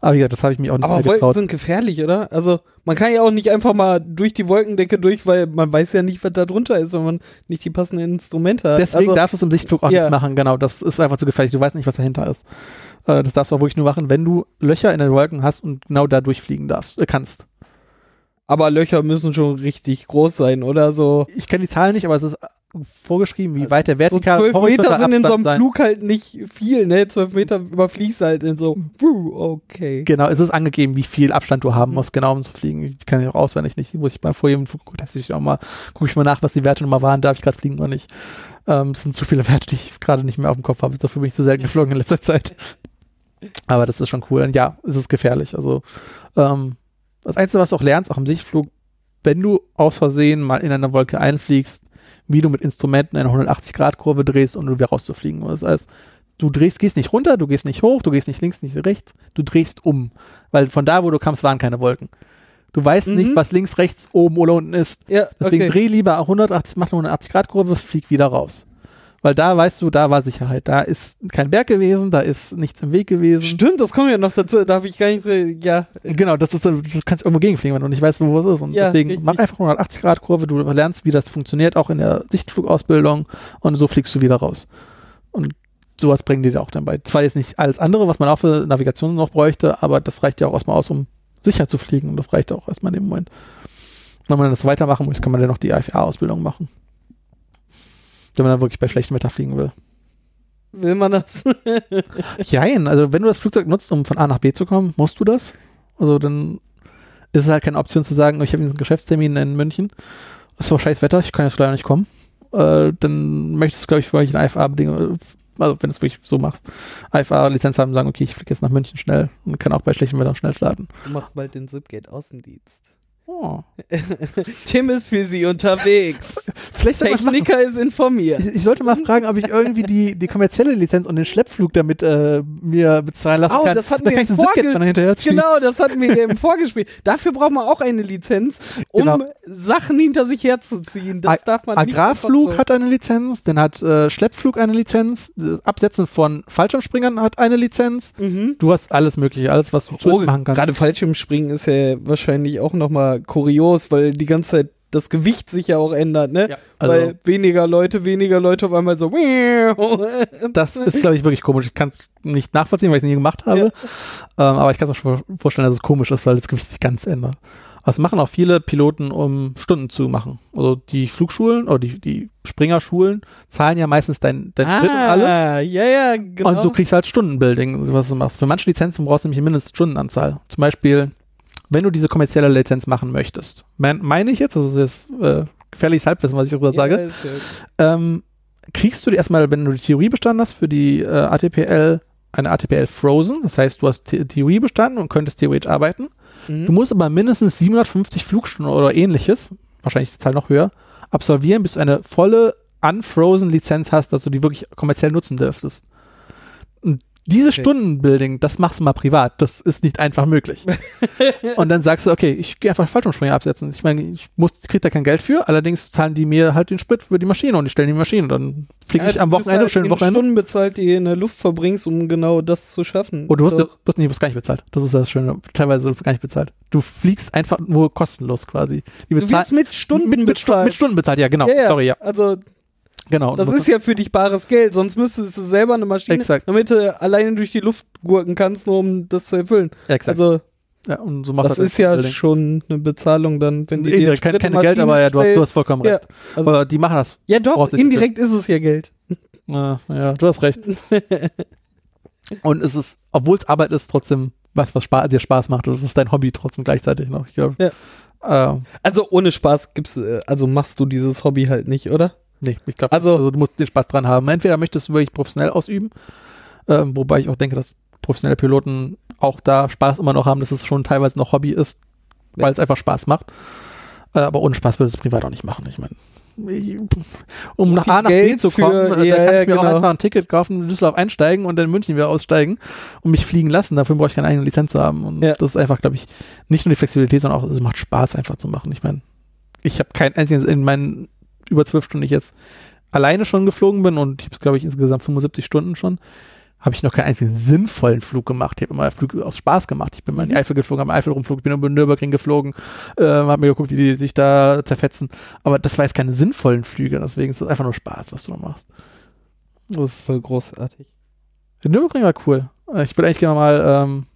Aber wie gesagt, das habe ich mich auch nicht Aber Wolken getraut. sind gefährlich, oder? Also man kann ja auch nicht einfach mal durch die Wolkendecke durch, weil man weiß ja nicht, was da drunter ist, wenn man nicht die passenden Instrumente hat. Deswegen also, darfst du es im Sichtflug auch ja. nicht machen, genau. Das ist einfach zu gefährlich. Du weißt nicht, was dahinter ist. Äh, das darfst du auch wirklich nur machen, wenn du Löcher in den Wolken hast und genau da durchfliegen darfst, äh, kannst. Aber Löcher müssen schon richtig groß sein, oder? So, Ich kenne die Zahlen nicht, aber es ist äh, vorgeschrieben, wie weit der so vertikale zwölf Meter horizontaler sind in so einem sein. Flug halt nicht viel, ne? Zwölf Meter überfliegst halt in so, okay. Genau, es ist angegeben, wie viel Abstand du haben musst, genau um zu fliegen. Ich kann ich auch auswendig nicht. Muss ich mal vor jedem Flug teste ich auch mal, gucke ich mal nach, was die Werte nochmal waren, darf ich gerade fliegen oder nicht. Ähm, es sind zu viele Werte, die ich gerade nicht mehr auf dem Kopf habe. Dafür bin ich zu selten geflogen in letzter Zeit. Aber das ist schon cool. Und ja, es ist gefährlich. Also ähm, das Einzige, was du auch lernst, auch im Sichtflug, wenn du aus Versehen mal in eine Wolke einfliegst, wie du mit Instrumenten eine 180-Grad-Kurve drehst und du wieder rauszufliegen. Das heißt, du drehst, gehst nicht runter, du gehst nicht hoch, du gehst nicht links, nicht rechts, du drehst um. Weil von da, wo du kamst, waren keine Wolken. Du weißt Mhm. nicht, was links, rechts, oben oder unten ist. Ja, Deswegen okay. dreh lieber 180, mach eine 180-Grad-Kurve, flieg wieder raus. Weil da weißt du, da war Sicherheit. Da ist kein Berg gewesen, da ist nichts im Weg gewesen. Stimmt, das kommt ja noch dazu, darf ich gar nicht, ja. Genau, das ist, du kannst irgendwo gegenfliegen, wenn du nicht weißt, wo es ist. Und Ja, deswegen richtig. mach einfach 180 Grad Kurve, du lernst, wie das funktioniert, auch in der Sichtflugausbildung und so fliegst du wieder raus. Und sowas bringen die dir auch dann bei. Zwar jetzt nicht alles andere, was man auch für Navigation noch bräuchte, aber das reicht ja auch erstmal aus, um sicher zu fliegen. Und das reicht auch erstmal in dem Moment. Wenn man das weitermachen muss, kann man dann noch die IFA-Ausbildung machen. Wenn man dann wirklich bei schlechtem Wetter fliegen will. Will man das? Jein, also wenn du das Flugzeug nutzt, um von A nach B zu kommen, musst du das. Also dann ist es halt keine Option zu sagen, ich habe diesen Geschäftstermin in München. Es war scheiß Wetter, ich kann jetzt leider nicht kommen. Äh, dann möchtest du, glaube ich, für euch eine IFA-Bedingung, also wenn du es wirklich so machst, IFA-Lizenz haben, sagen, okay, ich fliege jetzt nach München schnell und kann auch bei schlechtem Wetter schnell starten. Du machst bald den Zipgate-Außendienst. Oh. Tim ist für sie unterwegs. Vielleicht. Techniker ist informiert. Ich, ich sollte mal fragen, ob ich irgendwie die, die kommerzielle Lizenz und den Schleppflug damit äh, mir bezahlen lassen Oh, kann. das hatten Dann wir im den Zipgate Vorge- dann hinterher ziehen. Genau, das hatten wir im Vorgespräch. Dafür braucht man auch eine Lizenz, um Genau. Sachen hinter sich herzuziehen. Das darf man nicht Agrarflug so. hat eine Lizenz, dann hat äh, Schleppflug eine Lizenz, Absetzen von Fallschirmspringern hat eine Lizenz. Mhm. Du hast alles mögliche, alles, was du Oh, machen kannst. gerade Fallschirmspringen ist ja wahrscheinlich auch nochmal kurios, weil die ganze Zeit das Gewicht sich ja auch ändert, ne? Ja, also- weil weniger Leute, weniger Leute auf einmal so. Das ist, glaube ich, wirklich komisch. Ich kann es nicht nachvollziehen, weil ich es nie gemacht habe. Ja. Ähm, aber ich kann es mir schon vorstellen, dass es komisch ist, weil das Gewicht sich ganz ändert. Das machen auch viele Piloten, um Stunden zu machen. Also die Flugschulen oder die, die Springerschulen zahlen ja meistens dein, dein Sprit und alles. Ah, ja, ja, genau. Und du kriegst halt Stundenbuilding, was du machst. Für manche Lizenzen brauchst du nämlich eine Mindeststundenanzahl. Zum Beispiel, wenn du diese kommerzielle Lizenz machen möchtest. Mein, meine ich jetzt, also das ist äh, gefährliches Halbwissen, was ich gerade ja, sage, ähm, kriegst du die erstmal, wenn du die Theorie bestanden hast für die äh, ATPL, eine ATPL Frozen. Das heißt, du hast The Theorie bestanden und könntest theoretisch arbeiten. Mhm. Du musst aber mindestens 750 Flugstunden oder ähnliches, wahrscheinlich ist die Zahl noch höher, absolvieren, bis du eine volle Unfrozen Lizenz hast, dass du die wirklich kommerziell nutzen dürftest. Diese Okay. Stundenbuilding, das machst du mal privat. Das ist nicht einfach möglich. und dann sagst du, okay, ich gehe einfach Fallschirmspringer absetzen. Ich meine, ich muss, krieg da kein Geld für, allerdings zahlen die mir halt den Sprit für die Maschine und ich stelle die Maschine. Dann fliege Ja, ich am du Wochenende, halt schönen Wochenende. Stunden bezahlt, die du in der Luft verbringst, um genau das zu schaffen. Und du wirst, So. wirst, nicht, wirst gar nicht bezahlt. Das ist das Schöne. Teilweise gar nicht bezahlt. Du fliegst einfach nur kostenlos quasi. Die Du bezahlen- wirst mit Stunden mit, mit, bezahlt. mit Stunden bezahlt, ja, genau. ja, ja. Sorry, ja. Also, Genau. Das ist ja für dich bares Geld, sonst müsstest du selber eine Maschine, Exakt. damit du alleine durch die Luft gurken kannst, nur um das zu erfüllen. Exakt. Also, ja, und so macht das das ist ja Building. schon eine Bezahlung dann, wenn die dir Indirekt, keine und Geld, aber ja, du hast, du hast vollkommen Ja, recht. also- aber die machen das. Ja, doch, indirekt ist es ja Geld. Ja, ja, du hast recht. und es ist, obwohl es Arbeit ist, trotzdem was, was Spa dir Spaß macht. Und es ist dein Hobby trotzdem gleichzeitig noch. Ich glaube. Ja. Äh, Also ohne Spaß gibt's, äh, also machst du dieses Hobby halt nicht, oder? Nee, ich glaube, Also- also, du musst den Spaß dran haben. Entweder möchtest du wirklich professionell ausüben, ähm, wobei ich auch denke, dass professionelle Piloten auch da Spaß immer noch haben, dass es schon teilweise noch Hobby ist, weil es einfach Spaß macht. Äh, aber ohne Spaß würde es privat auch nicht machen. Ich meine, um nach viel A nach B Geld zu kommen, für- äh, ja, da kann ja, ich mir auch genau. einfach ein Ticket kaufen, in Düsseldorf einsteigen und dann in München wieder aussteigen und mich fliegen lassen. Dafür brauche ich keine eigene Lizenz zu haben. Und Ja. das ist einfach, glaube ich, nicht nur die Flexibilität, sondern auch, es macht Spaß einfach zu machen. Ich meine, ich habe kein einziges in meinen über zwölf Stunden, ich jetzt alleine schon geflogen bin und ich habe, glaube ich, insgesamt 75 Stunden schon, habe ich noch keinen einzigen sinnvollen Flug gemacht. Ich habe immer Flüge aus Spaß gemacht. Ich bin mal in die Eifel geflogen, habe Eifel rumflog, bin über Nürburgring geflogen, äh, habe mir geguckt, wie die sich da zerfetzen. Aber das war jetzt keine sinnvollen Flüge, deswegen ist es einfach nur Spaß, was du da machst. Das, Voll großartig. der Nürburgring war cool. Ich würde eigentlich gerne mal ähm,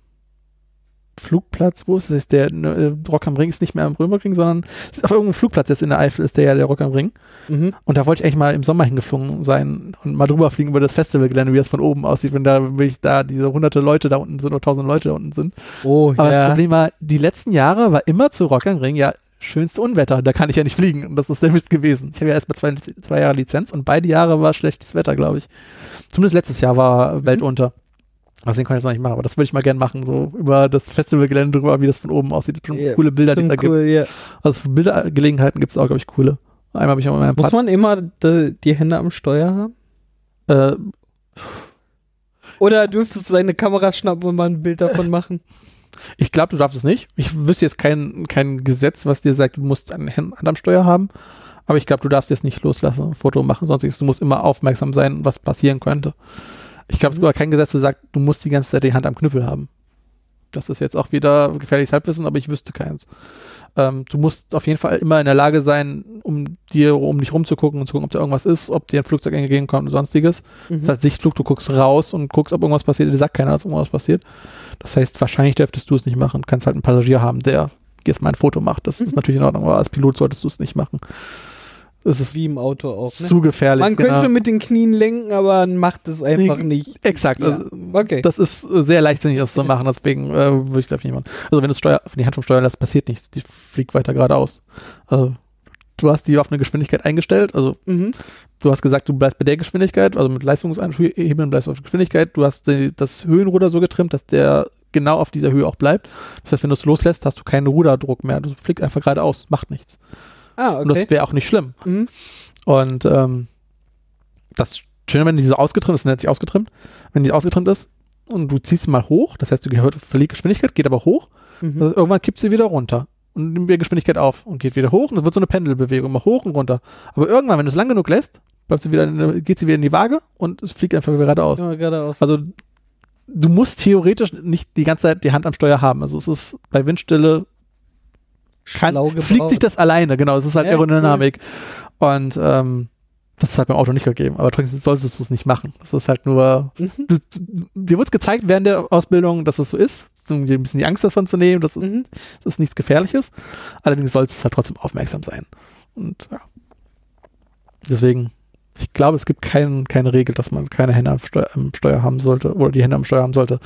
Flugplatz, wo ist es? Der äh, Rock am Ring ist nicht mehr am Nürburgring, sondern es ist auf irgendeinem Flugplatz jetzt in der Eifel ist der ja der Rock am Ring. Mhm. Und da wollte ich eigentlich mal im Sommer hingeflogen sein und mal drüber fliegen über das Festivalgelände, wie das von oben aussieht, wenn da wirklich da diese hunderte Leute da unten sind oder tausend Leute da unten sind. Oh, Aber das ja. Problem war, die letzten Jahre war immer zu Rock am Ring ja schönste Unwetter, da kann ich ja nicht fliegen und das ist der Mist gewesen. Ich habe ja erst mal zwei, zwei Jahre Lizenz und beide Jahre war schlechtes Wetter, glaube ich. Zumindest letztes Jahr war Welt unter. Deswegen kann ich das noch nicht machen, aber das würde ich mal gerne machen, so über das Festivalgelände drüber, wie das von oben aussieht. Das sind bestimmt Ja, coole Bilder, die es da Stimmt, gibt. cool, ja. Also für Bildergelegenheiten gibt es auch, glaube ich, coole. Einmal habe ich auch in meinem Muss man immer de, die Hände am Steuer haben? äh, Oder dürftest du deine Kamera schnappen und mal ein Bild davon machen? Ich glaube, du darfst es nicht. Ich wüsste jetzt kein, kein Gesetz, was dir sagt, du musst eine Hand Hand am Steuer haben. Aber ich glaube, du darfst jetzt nicht loslassen, ein Foto machen, sonstiges. Du musst immer aufmerksam sein, was passieren könnte. Ich glaube, es gibt aber kein Gesetz, das sagt, du musst die ganze Zeit die Hand am Knüppel haben. Das ist jetzt auch wieder gefährliches Halbwissen, aber ich wüsste keins. Ähm, du musst auf jeden Fall immer in der Lage sein, um dir, um dich rumzugucken und zu gucken, ob da irgendwas ist, ob dir ein Flugzeug entgegenkommt und sonstiges. Das ist Mhm. halt Sichtflug, du guckst raus und guckst, ob irgendwas passiert. Dir sagt keiner, dass irgendwas passiert. Das heißt, wahrscheinlich dürftest du es nicht machen. Du kannst halt einen Passagier haben, der jetzt mal ein Foto macht. Das ist Mhm. natürlich in Ordnung, aber als Pilot solltest du es nicht machen. Es ist Wie im Auto auch. Ne? zu gefährlich. Man könnte genau. mit den Knien lenken, aber man macht es einfach Nee, nicht. Exakt. Ja. Also, Okay. Das ist äh, sehr leichtsinnig, das zu machen. Deswegen äh, würde ich glaube ich nicht machen. Also wenn du Steuer, wenn die Hand vom Steuer lässt, passiert nichts. Die fliegt weiter geradeaus. Also du hast die auf eine Geschwindigkeit eingestellt. Also Mhm. du hast gesagt, du bleibst bei der Geschwindigkeit, also mit Leistungsanhebeln bleibst du auf der Geschwindigkeit. Du hast die, das Höhenruder so getrimmt, dass der genau auf dieser Höhe auch bleibt. Das heißt, wenn du es loslässt, hast du keinen Ruderdruck mehr. Du fliegst einfach geradeaus, macht nichts. Ah, Und okay. das wäre auch nicht schlimm. Mhm. Und ähm, das Schöne, wenn die so ausgetrimmt ist, nennt sich ausgetrimmt, wenn die ausgetrimmt ist und du ziehst sie mal hoch, das heißt, du gehört verliert Geschwindigkeit, geht aber hoch, Mhm. also irgendwann kippt sie wieder runter und nimmt wieder Geschwindigkeit auf und geht wieder hoch und es wird so eine Pendelbewegung, mal hoch und runter. Aber irgendwann, wenn du es lang genug lässt, bleibst du wieder in, eine- geht sie wieder in die Waage und es fliegt einfach wieder geradeaus. Ja, geradeaus. Also du musst theoretisch nicht die ganze Zeit die Hand am Steuer haben. Also es ist bei Windstille kann, fliegt sich das alleine, genau. Es ist halt Ja, Aerodynamik. Und ähm, das ist halt beim Auto nicht gegeben, aber trotzdem solltest du es nicht machen. Das ist halt nur, Mhm. du, dir wird gezeigt während der Ausbildung, dass es so ist, um dir ein bisschen die Angst davon zu nehmen, das ist, Mhm. das ist nichts Gefährliches. Allerdings sollst du halt trotzdem aufmerksam sein. Und ja. Deswegen, ich glaube, es gibt kein, keine Regel, dass man keine Hände am Steuer, am Steuer haben sollte oder die Hände am Steuer haben sollte.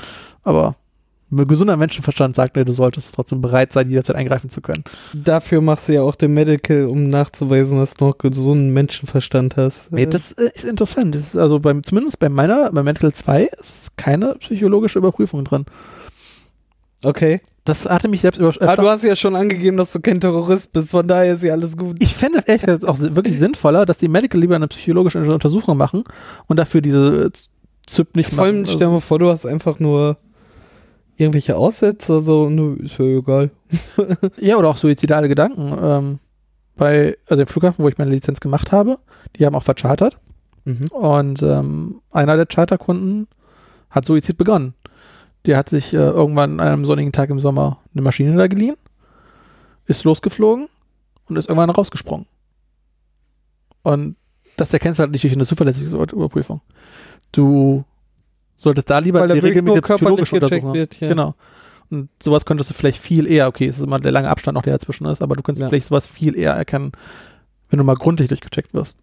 Aber gesunder Menschenverstand sagt, nee, du solltest trotzdem bereit sein, jederzeit eingreifen zu können. Dafür machst du ja auch den Medical, um nachzuweisen, dass du noch gesunden Menschenverstand hast. Nee, das äh, ist interessant. Das ist also beim, zumindest bei meiner, bei Mental 2 ist keine psychologische Überprüfung drin. okay. Das hatte mich selbst überrascht. Aber du hast ja schon angegeben, dass du kein Terrorist bist, von daher ist ja alles gut. ich fände es gesagt auch wirklich sinnvoller, dass die Medical lieber eine psychologische Untersuchung machen und dafür diese ZIP nicht Vor allem, machen. stell dir mal vor, du hast einfach nur irgendwelche Aussätze, so, nö, ist ja egal. Ja, oder auch suizidale Gedanken. Ähm, bei, also dem Flughafen, wo ich meine Lizenz gemacht habe, die haben auch verchartert. Mhm. Und ähm, einer der Charterkunden hat Suizid begonnen. Der hat sich äh, irgendwann an einem sonnigen Tag im Sommer eine Maschine da geliehen, ist losgeflogen und ist irgendwann rausgesprungen. Und das erkennst du halt nicht durch eine zuverlässige Überprüfung. Du solltest da lieber er die regelmäßige psychologische gecheckt Untersuchung wird. Ja. Genau. Und sowas könntest du vielleicht viel eher, okay, es ist immer der lange Abstand noch, der dazwischen ist, aber du könntest Ja. vielleicht sowas viel eher erkennen, wenn du mal gründlich durchgecheckt wirst.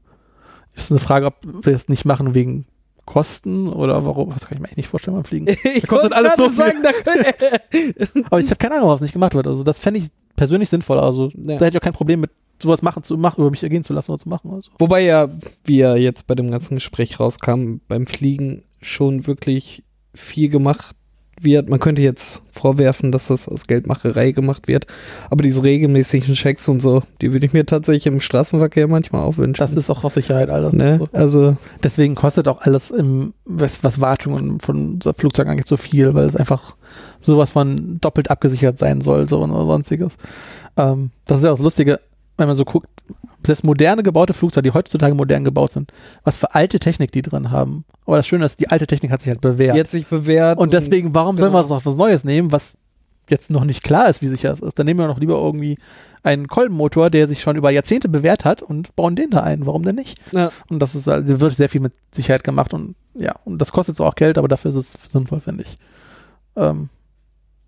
Ist eine Frage, ob wir das nicht machen wegen Kosten oder warum, das kann ich mir echt nicht vorstellen beim Fliegen. Ich Da wollte dann alles so viel. sagen, Aber ich habe keine Ahnung, warum es nicht gemacht wird. Also das fände ich persönlich sinnvoller. Also Ja. da hätte ich auch kein Problem mit sowas machen zu machen, über mich ergehen zu lassen oder zu machen. Also. Wobei ja, wie ja jetzt bei dem ganzen Gespräch rauskam, beim Fliegen schon wirklich viel gemacht wird. Man könnte jetzt vorwerfen, dass das aus Geldmacherei gemacht wird, aber diese regelmäßigen Checks und so, die würde ich mir tatsächlich im Straßenverkehr manchmal auch wünschen. Das ist auch aus Sicherheit alles. ne? So. Also, Deswegen kostet auch alles im, was, was Wartung von Flugzeug angeht, so viel, weil es einfach sowas von doppelt abgesichert sein soll, so oder sonstiges. Ähm, das ist ja auch das Lustige, wenn man so guckt, selbst moderne gebaute Flugzeuge, die heutzutage modern gebaut sind, was für alte Technik die drin haben. Aber das Schöne ist, die alte Technik hat sich halt bewährt. die hat sich bewährt. und deswegen, warum sollen genau. wir uns noch was Neues nehmen, was jetzt noch nicht klar ist, wie sicher es ist? Dann nehmen wir noch lieber irgendwie einen Kolbenmotor, der sich schon über Jahrzehnte bewährt hat und bauen den da ein. Warum denn nicht? Ja. Und das ist also wird sehr viel mit Sicherheit gemacht und ja, und das kostet zwar auch Geld, aber dafür ist es sinnvoll, finde ich. Ähm,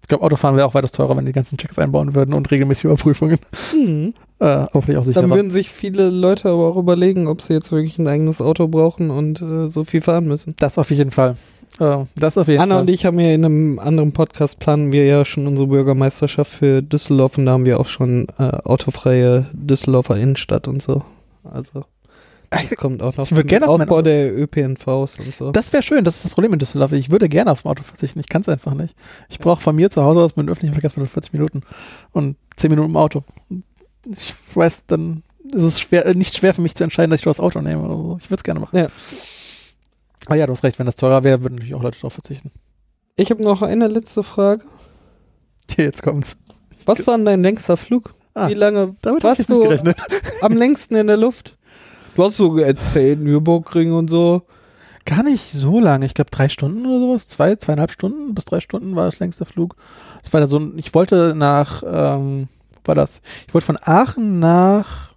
ich glaube, Autofahren wäre auch weitaus teurer, wenn die ganzen Checks einbauen würden und regelmäßige Überprüfungen. Mhm. Äh, aber vielleicht auch sicher. Dann würden sich viele Leute aber auch überlegen, ob sie jetzt wirklich ein eigenes Auto brauchen und äh, so viel fahren müssen. das auf jeden Fall. Äh, das auf jeden Anna Fall. und ich haben ja in einem anderen Podcast planen wir ja schon unsere Bürgermeisterschaft für Düsseldorf und da haben wir auch schon äh, autofreie Düsseldorfer Innenstadt und so. Also das kommt auch noch. ich würd gerne auf mein Aufbau Auto- der ÖPNVs und so. Das wäre schön, das ist das Problem in Düsseldorf. Ich würde gerne aufs Auto verzichten, ich kann es einfach nicht. Ich brauche von mir zu Hause aus mit dem öffentlichen Verkehrsmittel 40 Minuten und 10 Minuten im Auto. Ich weiß, dann ist es schwer, äh, nicht schwer für mich zu entscheiden, dass ich das Auto nehme. Oder so. Ich würde es gerne machen. Ja. Aber ja, du hast recht, wenn das teurer wäre, würden natürlich auch Leute darauf verzichten. Ich habe noch eine letzte Frage. Hier, jetzt kommt's. Was war denn dein längster Flug? Ah, Wie lange warst du am längsten in der Luft? Du hast so erzählt, Nürburgring und so. Gar nicht so lange. Ich glaube drei Stunden oder sowas. Zwei, zweieinhalb Stunden bis drei Stunden war das längste Flug. Das war da so ich wollte nach, ähm, wo war das? Ich wollte von Aachen nach,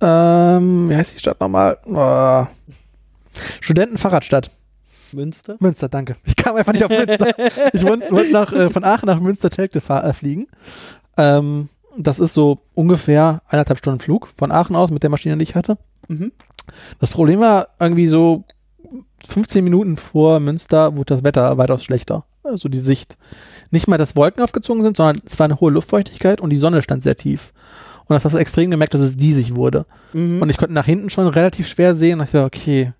ähm, wie heißt die Stadt nochmal? Oh. Studentenfahrradstadt. Münster? Münster, danke. Ich kam einfach nicht auf Münster. ich wollte nach, äh, von Aachen nach Münster-Telgte äh, fliegen. Ähm, das ist so ungefähr eineinhalb Stunden Flug von Aachen aus mit der Maschine, die ich hatte. Mhm. Das Problem war irgendwie so 15 Minuten vor Münster wurde das Wetter weitaus schlechter. Also die Sicht. Nicht mal, dass Wolken aufgezogen sind, sondern es war eine hohe Luftfeuchtigkeit und die Sonne stand sehr tief. Und das hast du extrem gemerkt, dass es diesig wurde. Mhm. Und ich konnte nach hinten schon relativ schwer sehen. Und ich war, okay,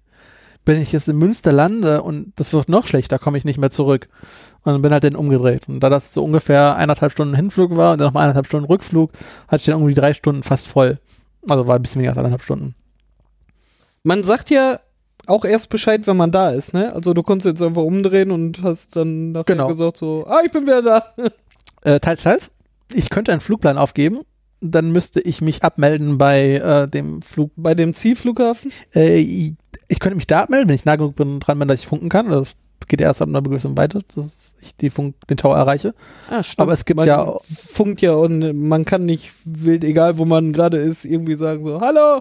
wenn ich jetzt in Münster lande und das wird noch schlechter, komme ich nicht mehr zurück. Und dann bin halt dann umgedreht. Und da das so ungefähr eineinhalb Stunden Hinflug war und dann nochmal eineinhalb Stunden Rückflug, hatte ich dann irgendwie drei Stunden fast voll. Also war ein bisschen weniger als eineinhalb Stunden. Man sagt ja auch erst Bescheid, wenn man da ist, ne? Also du konntest jetzt einfach umdrehen und hast dann nachher Genau. gesagt so, ah, ich bin wieder da. Äh, teils, teils. Ich könnte einen Flugplan aufgeben. Dann müsste ich mich abmelden bei äh, dem Flug. Bei dem Zielflughafen? Äh, ich ich könnte mich da abmelden, wenn ich nah genug bin, dran bin, dass ich funken kann. Das geht erst ab einer gewissen Weite, dass ich die Funk, den Tower erreiche. Ah, stimmt. Aber es gibt man ja- funkt ja und man kann nicht wild, egal wo man gerade ist, irgendwie sagen so, hallo,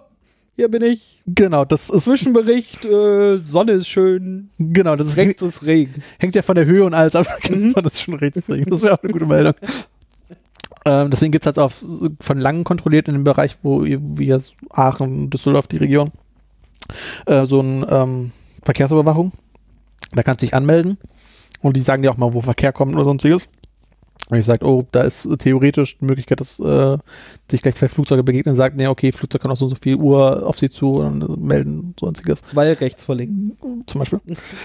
hier bin ich. Genau, das ist Zwischenbericht, äh, Sonne ist schön, genau, das ist, rechts ist Regen. hängt ja von der Höhe und alles ab. Mhm. das ist schon richtig. Das wäre auch eine gute Meldung. ähm, deswegen gibt es halt auch von Langen kontrolliert in dem Bereich, wo jetzt Aachen, Düsseldorf, die Region, äh, so ein ähm, Verkehrsüberwachung. Da kannst du dich anmelden und die sagen dir auch mal, wo Verkehr kommt oder sonstiges. Und ich sage, oh, da ist theoretisch die Möglichkeit, dass äh, sich gleich zwei Flugzeuge begegnen, sagt, nee, okay, Flugzeug kann auch so und so viel Uhr auf sie zu und äh, melden, sonstiges. Weil rechts vor links. Zum Beispiel.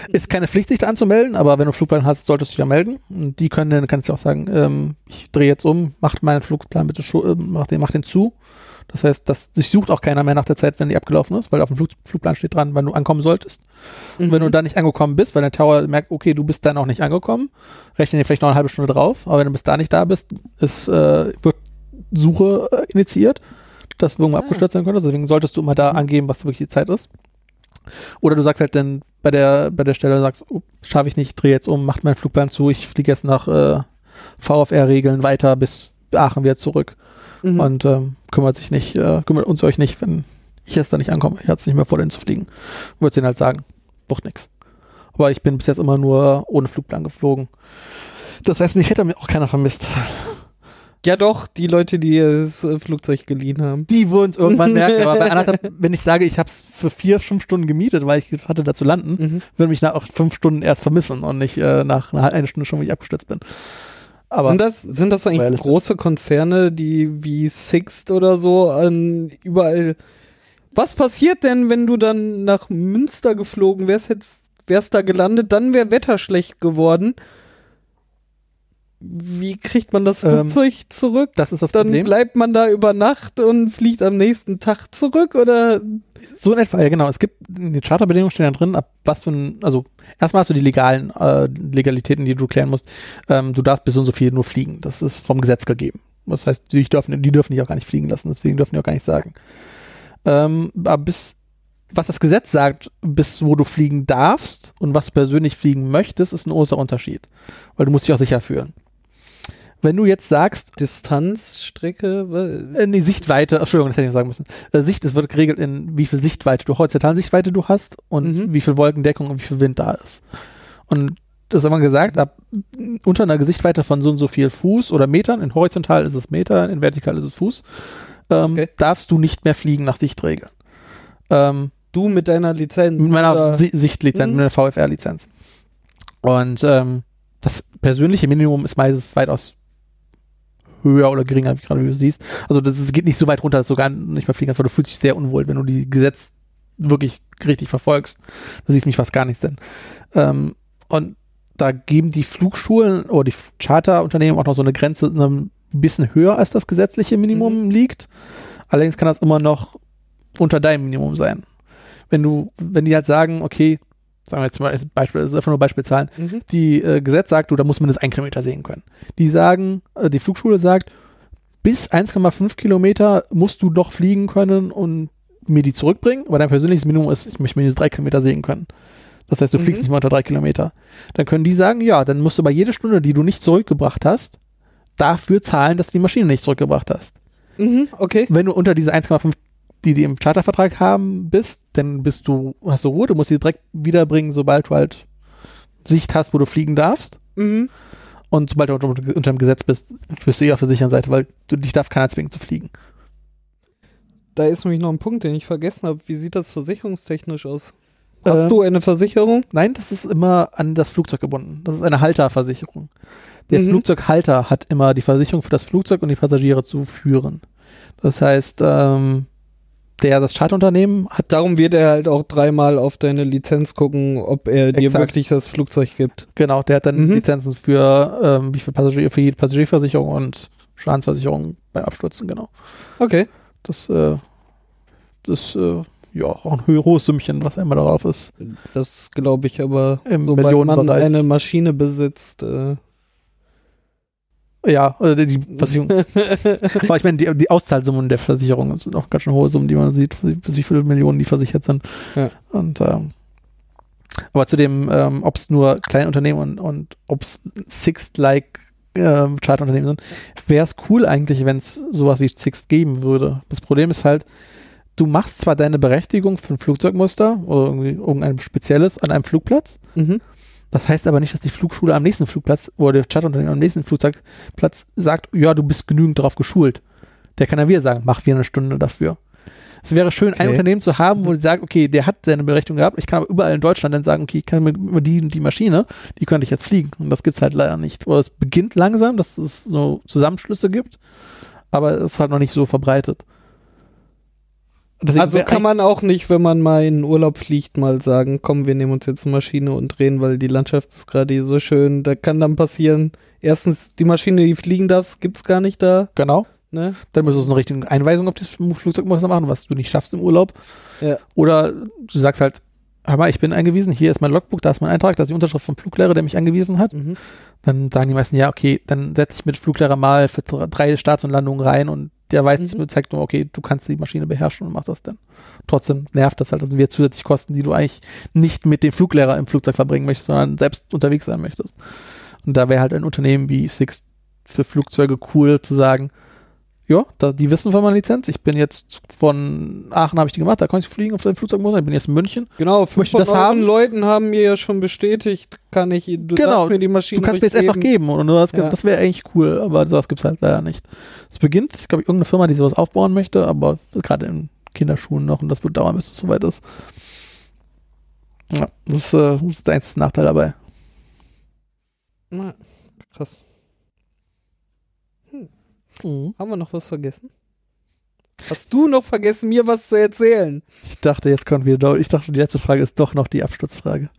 Ist keine Pflicht, sich da anzumelden, aber wenn du einen Flugplan hast, solltest du dich ja melden. Und die können dann, kannst du auch sagen, ähm, ich drehe jetzt um, macht meinen Flugplan bitte, äh, mach den, mach den zu. Das heißt, das, sich sucht auch keiner mehr nach der Zeit, wenn die abgelaufen ist, weil auf dem Flug, Flugplan steht dran, wann du ankommen solltest. Und wenn du da nicht angekommen bist, weil der Tower merkt, okay, du bist da noch nicht angekommen, rechnen dir vielleicht noch eine halbe Stunde drauf, aber wenn du bis da nicht da bist, ist, äh, wird Suche äh, initiiert, dass irgendwo Ah. abgestürzt sein könnte. Deswegen solltest du immer da angeben, was wirklich die Zeit ist. Oder du sagst halt dann bei der, bei der Stelle, sagst, oh, schaffe ich nicht, drehe jetzt um, macht meinen Flugplan zu, ich fliege jetzt nach äh, VFR-Regeln weiter bis Aachen wieder zurück Mhm. und ähm, kümmert sich nicht, äh, kümmert uns euch nicht, wenn ich jetzt da nicht ankomme. Ich hatte es nicht mehr vor, den zu fliegen. Würde denen halt sagen, braucht nix. Aber ich bin bis jetzt immer nur ohne Flugplan geflogen. Das heißt, mich hätte mir auch keiner vermisst. ja doch, die Leute, die das äh, Flugzeug geliehen haben. Die würden es irgendwann merken, aber bei anderthalb, wenn ich sage, ich habe es für vier, fünf Stunden gemietet, weil ich es hatte, da zu landen, Mhm. würde mich nach auch fünf Stunden erst vermissen und nicht äh, nach einer halben Stunde schon, wie ich abgestürzt bin. Aber sind das, sind das eigentlich große Konzerne, die wie Sixt oder so an überall. Was passiert denn, wenn du dann nach Münster geflogen wärst, hättest, wärst da gelandet, dann wäre Wetter schlecht geworden. Wie kriegt man das Ähm, Flugzeug zurück? Das ist das Dann Problem. bleibt man da über Nacht und fliegt am nächsten Tag zurück oder? So in etwa, ja genau. Es gibt in den Charterbedingungen stehen da drin, ab was für ein, also erstmal hast du die legalen äh, Legalitäten, die du klären musst. Ähm, du darfst bis so und so viel nur fliegen. Das ist vom Gesetz gegeben. Das heißt, die dürfen, die dürfen dich auch gar nicht fliegen lassen, deswegen dürfen die auch gar nicht sagen. Ähm, aber bis, was das Gesetz sagt, bis wo du fliegen darfst und was du persönlich fliegen möchtest, ist ein großer Unterschied. Weil du musst dich auch sicher fühlen. Wenn du jetzt sagst, Distanz, Strecke? wa- äh, nee, Sichtweite, Entschuldigung, das hätte ich sagen müssen. Äh, Sicht, es wird geregelt in wie viel Sichtweite du, horizontale Sichtweite du hast und Mhm. wie viel Wolkendeckung und wie viel Wind da ist. Und das haben wir gesagt, ab unter einer Sichtweite von so und so viel Fuß oder Metern, in horizontal ist es Meter, in vertikal ist es Fuß, ähm, Okay. darfst du nicht mehr fliegen nach Sichtregeln. Ähm, Du mit deiner Lizenz? mit meiner Si Sichtlizenz, Mhm. mit meiner VFR-Lizenz. Und ähm, das persönliche Minimum ist meistens weitaus höher oder geringer, wie gerade wie du siehst. Also das ist, geht nicht so weit runter, dass du gar nicht mehr fliegen kannst, weil du fühlst dich sehr unwohl, wenn du die Gesetz wirklich richtig verfolgst. Du siehst mich fast gar nicht denn. Ähm, und da geben die Flugschulen oder die Charterunternehmen auch noch so eine Grenze ein bisschen höher als das gesetzliche Minimum liegt. Allerdings kann das immer noch unter deinem Minimum sein. Wenn du, wenn die halt sagen, okay, sagen wir jetzt mal als Beispiel, das ist einfach nur Beispielzahlen, Mhm. die äh, Gesetz sagt, du, da muss mindestens ein Kilometer sehen können. Die sagen, äh, die Flugschule sagt, bis 1,5 Kilometer musst du doch fliegen können und mir die zurückbringen, aber dein persönliches Minimum ist, ich möchte mindestens drei Kilometer sehen können. Das heißt, du Mhm. fliegst nicht mehr unter drei Kilometer. Dann können die sagen, ja, dann musst du bei jeder Stunde, die du nicht zurückgebracht hast, dafür zahlen, dass du die Maschine nicht zurückgebracht hast. Mhm, okay. Wenn du unter diese 1,5, die die im Chartervertrag haben, bist, dann bist du, hast du Ruhe, du musst sie direkt wiederbringen, sobald du halt Sicht hast, wo du fliegen darfst. Mhm. Und sobald du unter, unter dem Gesetz bist, bist du eher auf der sicheren Seite, weil du, dich darf keiner zwingen zu fliegen. Da ist nämlich noch ein Punkt, den ich vergessen habe. Wie sieht das versicherungstechnisch aus? Hast Ähm, du eine Versicherung? Nein, das ist immer an das Flugzeug gebunden. Das ist eine Halterversicherung. Der Mhm. Flugzeughalter hat immer die Versicherung für das Flugzeug und die Passagiere zu führen. Das heißt, ähm, der, das Charterunternehmen hat Darum wird er halt auch dreimal auf deine Lizenz gucken, ob er dir Exakt. wirklich das Flugzeug gibt. Genau, der hat dann Mhm. Lizenzen für ähm, wie viel Passagier für jede Passagierversicherung und Schadensversicherung bei Abstürzen, genau. Okay. Das, äh, das, äh, ja, auch ein hohes Sümmchen, was immer darauf ist. Das glaube ich aber, Im sobald man eine Maschine besitzt. Äh, Ja, also die Versicherung. aber ich meine, die, die Auszahlsummen der Versicherung sind auch ganz schön hohe Summen, die man sieht, bis wie viele Millionen die versichert sind. Ja. Und ähm, aber zu dem, ähm, ob es nur kleine Unternehmen und, und ob es Sixt-like ähm, Charterunternehmen sind, wäre es cool eigentlich, wenn es sowas wie Sixt geben würde. Das Problem ist halt, du machst zwar deine Berechtigung für ein Flugzeugmuster oder irgendwie irgendein spezielles an einem Flugplatz, mhm. Das heißt aber nicht, dass die Flugschule am nächsten Flugplatz oder der Charterunternehmen am nächsten Flugzeugplatz sagt, ja, du bist genügend darauf geschult. Der kann ja wieder sagen, mach wir eine Stunde dafür. Es wäre schön, ein Okay. Unternehmen zu haben, wo sie sagt, okay, der hat seine Berechtigung gehabt. Ich kann aber überall in Deutschland dann sagen, okay, ich kann mit mit die und die Maschine, die könnte ich jetzt fliegen. Und das gibt's halt leider nicht. Oder es beginnt langsam, dass es so Zusammenschlüsse gibt, aber es ist halt noch nicht so verbreitet. Deswegen Also kann man auch nicht, wenn man mal in den Urlaub fliegt, mal sagen, komm, wir nehmen uns jetzt eine Maschine und drehen, weil die Landschaft ist gerade hier so schön. Da kann dann passieren, erstens, die Maschine, die fliegen darf, gibt's gar nicht da. Genau. Ne? Dann müsstest du eine richtige Einweisung auf das Flugzeugmuster machen, was du nicht schaffst im Urlaub. Ja. Oder du sagst halt, hör mal, ich bin eingewiesen, hier ist mein Logbook, da ist mein Eintrag, da ist die Unterschrift vom Fluglehrer, der mich angewiesen hat. Mhm. Dann sagen die meisten, ja, okay, dann setze ich mit Fluglehrer mal für dr- drei Starts und Landungen rein und der weiß nicht, Mhm. zeigt nur, okay, du kannst die Maschine beherrschen und machst das dann. Trotzdem nervt das halt, das sind wieder zusätzlich Kosten, die du eigentlich nicht mit dem Fluglehrer im Flugzeug verbringen möchtest, sondern selbst unterwegs sein möchtest. Und da wäre halt ein Unternehmen wie Six für Flugzeuge cool zu sagen, ja, da, die wissen von meiner Lizenz. Ich bin jetzt von Aachen habe ich die gemacht, da konnte ich fliegen auf dem Flugzeugmotor. Ich bin jetzt in München. Genau, fünf Möchte von das haben? Leuten haben mir ja schon bestätigt, kann ich, du Genau, mir die Maschine Du kannst mir jetzt einfach geben und das, Ja. das wäre eigentlich cool, aber sowas gibt es halt leider nicht. Es beginnt, ich glaube, irgendeine Firma, die sowas aufbauen möchte, aber gerade in Kinderschuhen noch und das wird dauern, bis es soweit ist. Ja, das ist, äh, das ist der einzige Nachteil dabei. Na, krass. Haben wir noch was vergessen? Hast du noch vergessen, mir was zu erzählen? Ich dachte, jetzt kommt wieder, ich dachte, die letzte Frage ist doch noch die Absturzfrage.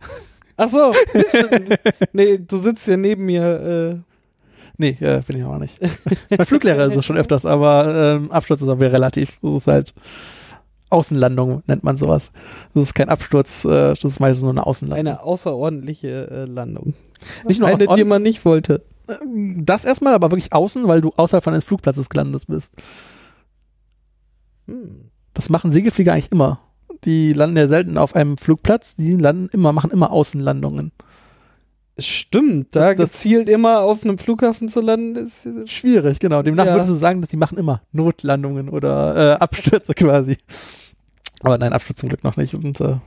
Ach so. du- nee, du sitzt ja neben mir. Nee, äh, bin ich auch nicht. mein Fluglehrer ist es schon öfters, aber ähm, Absturz ist aber relativ. Das ist halt Außenlandung, nennt man sowas. Das ist kein Absturz, äh, das ist meistens nur eine Außenlandung. Eine außerordentliche äh, Landung. Nicht nur Eine, die man nicht wollte. Das erstmal, aber wirklich außen, weil du außerhalb von eines Flugplatzes gelandet bist. Hm. Das machen Segelflieger eigentlich immer. Die landen ja selten auf einem Flugplatz, die landen immer, machen immer Außenlandungen. Stimmt, da Das- gezielt immer auf einem Flughafen zu landen, ist Schwierig, genau. Demnach Ja. würdest du sagen, dass die machen immer Notlandungen oder äh, Abstürze quasi. Aber nein, Absturz zum Glück noch nicht. Und äh,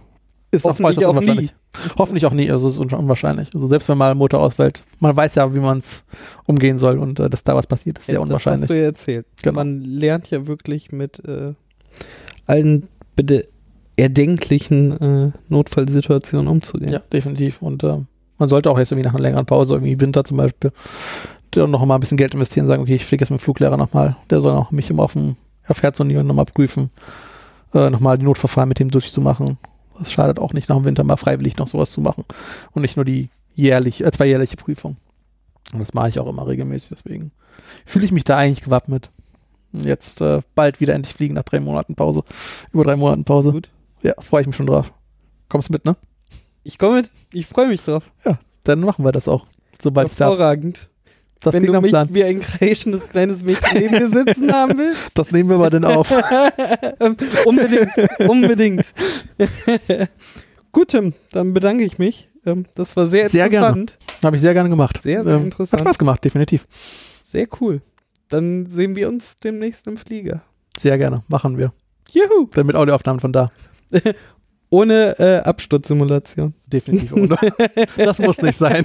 ist auch Hoffentlich äußerst auch unwahrscheinlich. Hoffentlich auch nie, also es ist un- unwahrscheinlich. Also selbst wenn mal ein Motor ausfällt, man weiß ja, wie man es umgehen soll und äh, dass da was passiert, ist sehr Ja, das unwahrscheinlich. hast du ja erzählt. Genau. Man lernt ja wirklich mit äh, allen bitte erdenklichen äh, Notfallsituationen umzugehen. Ja, definitiv. Und äh, man sollte auch jetzt irgendwie nach einer längeren Pause, irgendwie Winter zum Beispiel, dann noch mal ein bisschen Geld investieren, sagen, okay, ich fliege jetzt mit dem Fluglehrer nochmal. Der soll auch mich immer auf dem auf Herz und Nieren nochmal prüfen, äh, nochmal die Notverfahren mit dem durchzumachen. Das schadet auch nicht, nach dem Winter mal freiwillig noch sowas zu machen. Und nicht nur die jährlich, äh, zweijährliche Prüfung. Und das mache ich auch immer regelmäßig, deswegen fühle ich mich da eigentlich gewappnet. Jetzt äh, bald wieder endlich fliegen nach drei Monaten Pause. Über drei Monaten Pause. Gut. Ja, freue ich mich schon drauf. Kommst mit, ne? Ich komme mit, ich freue mich drauf. Dann machen wir das auch. Sobald ich darf. Hervorragend. Das Wenn du mich Plan. wie ein kreischendes kleines Mädchen neben dir sitzen haben willst. Das nehmen wir mal dann auf. Ähm, unbedingt, unbedingt. Gut, Tim, dann bedanke ich mich. Ähm, das war sehr Sehr gerne. interessant. Habe ich sehr gerne gemacht. Sehr, sehr interessant. Hat Spaß gemacht, definitiv. Sehr cool. Dann sehen wir uns demnächst im Flieger. Sehr gerne. Machen wir. Juhu! Dann mit Audioaufnahmen von da. Ohne äh, Absturzsimulation. Definitiv ohne. das muss nicht sein.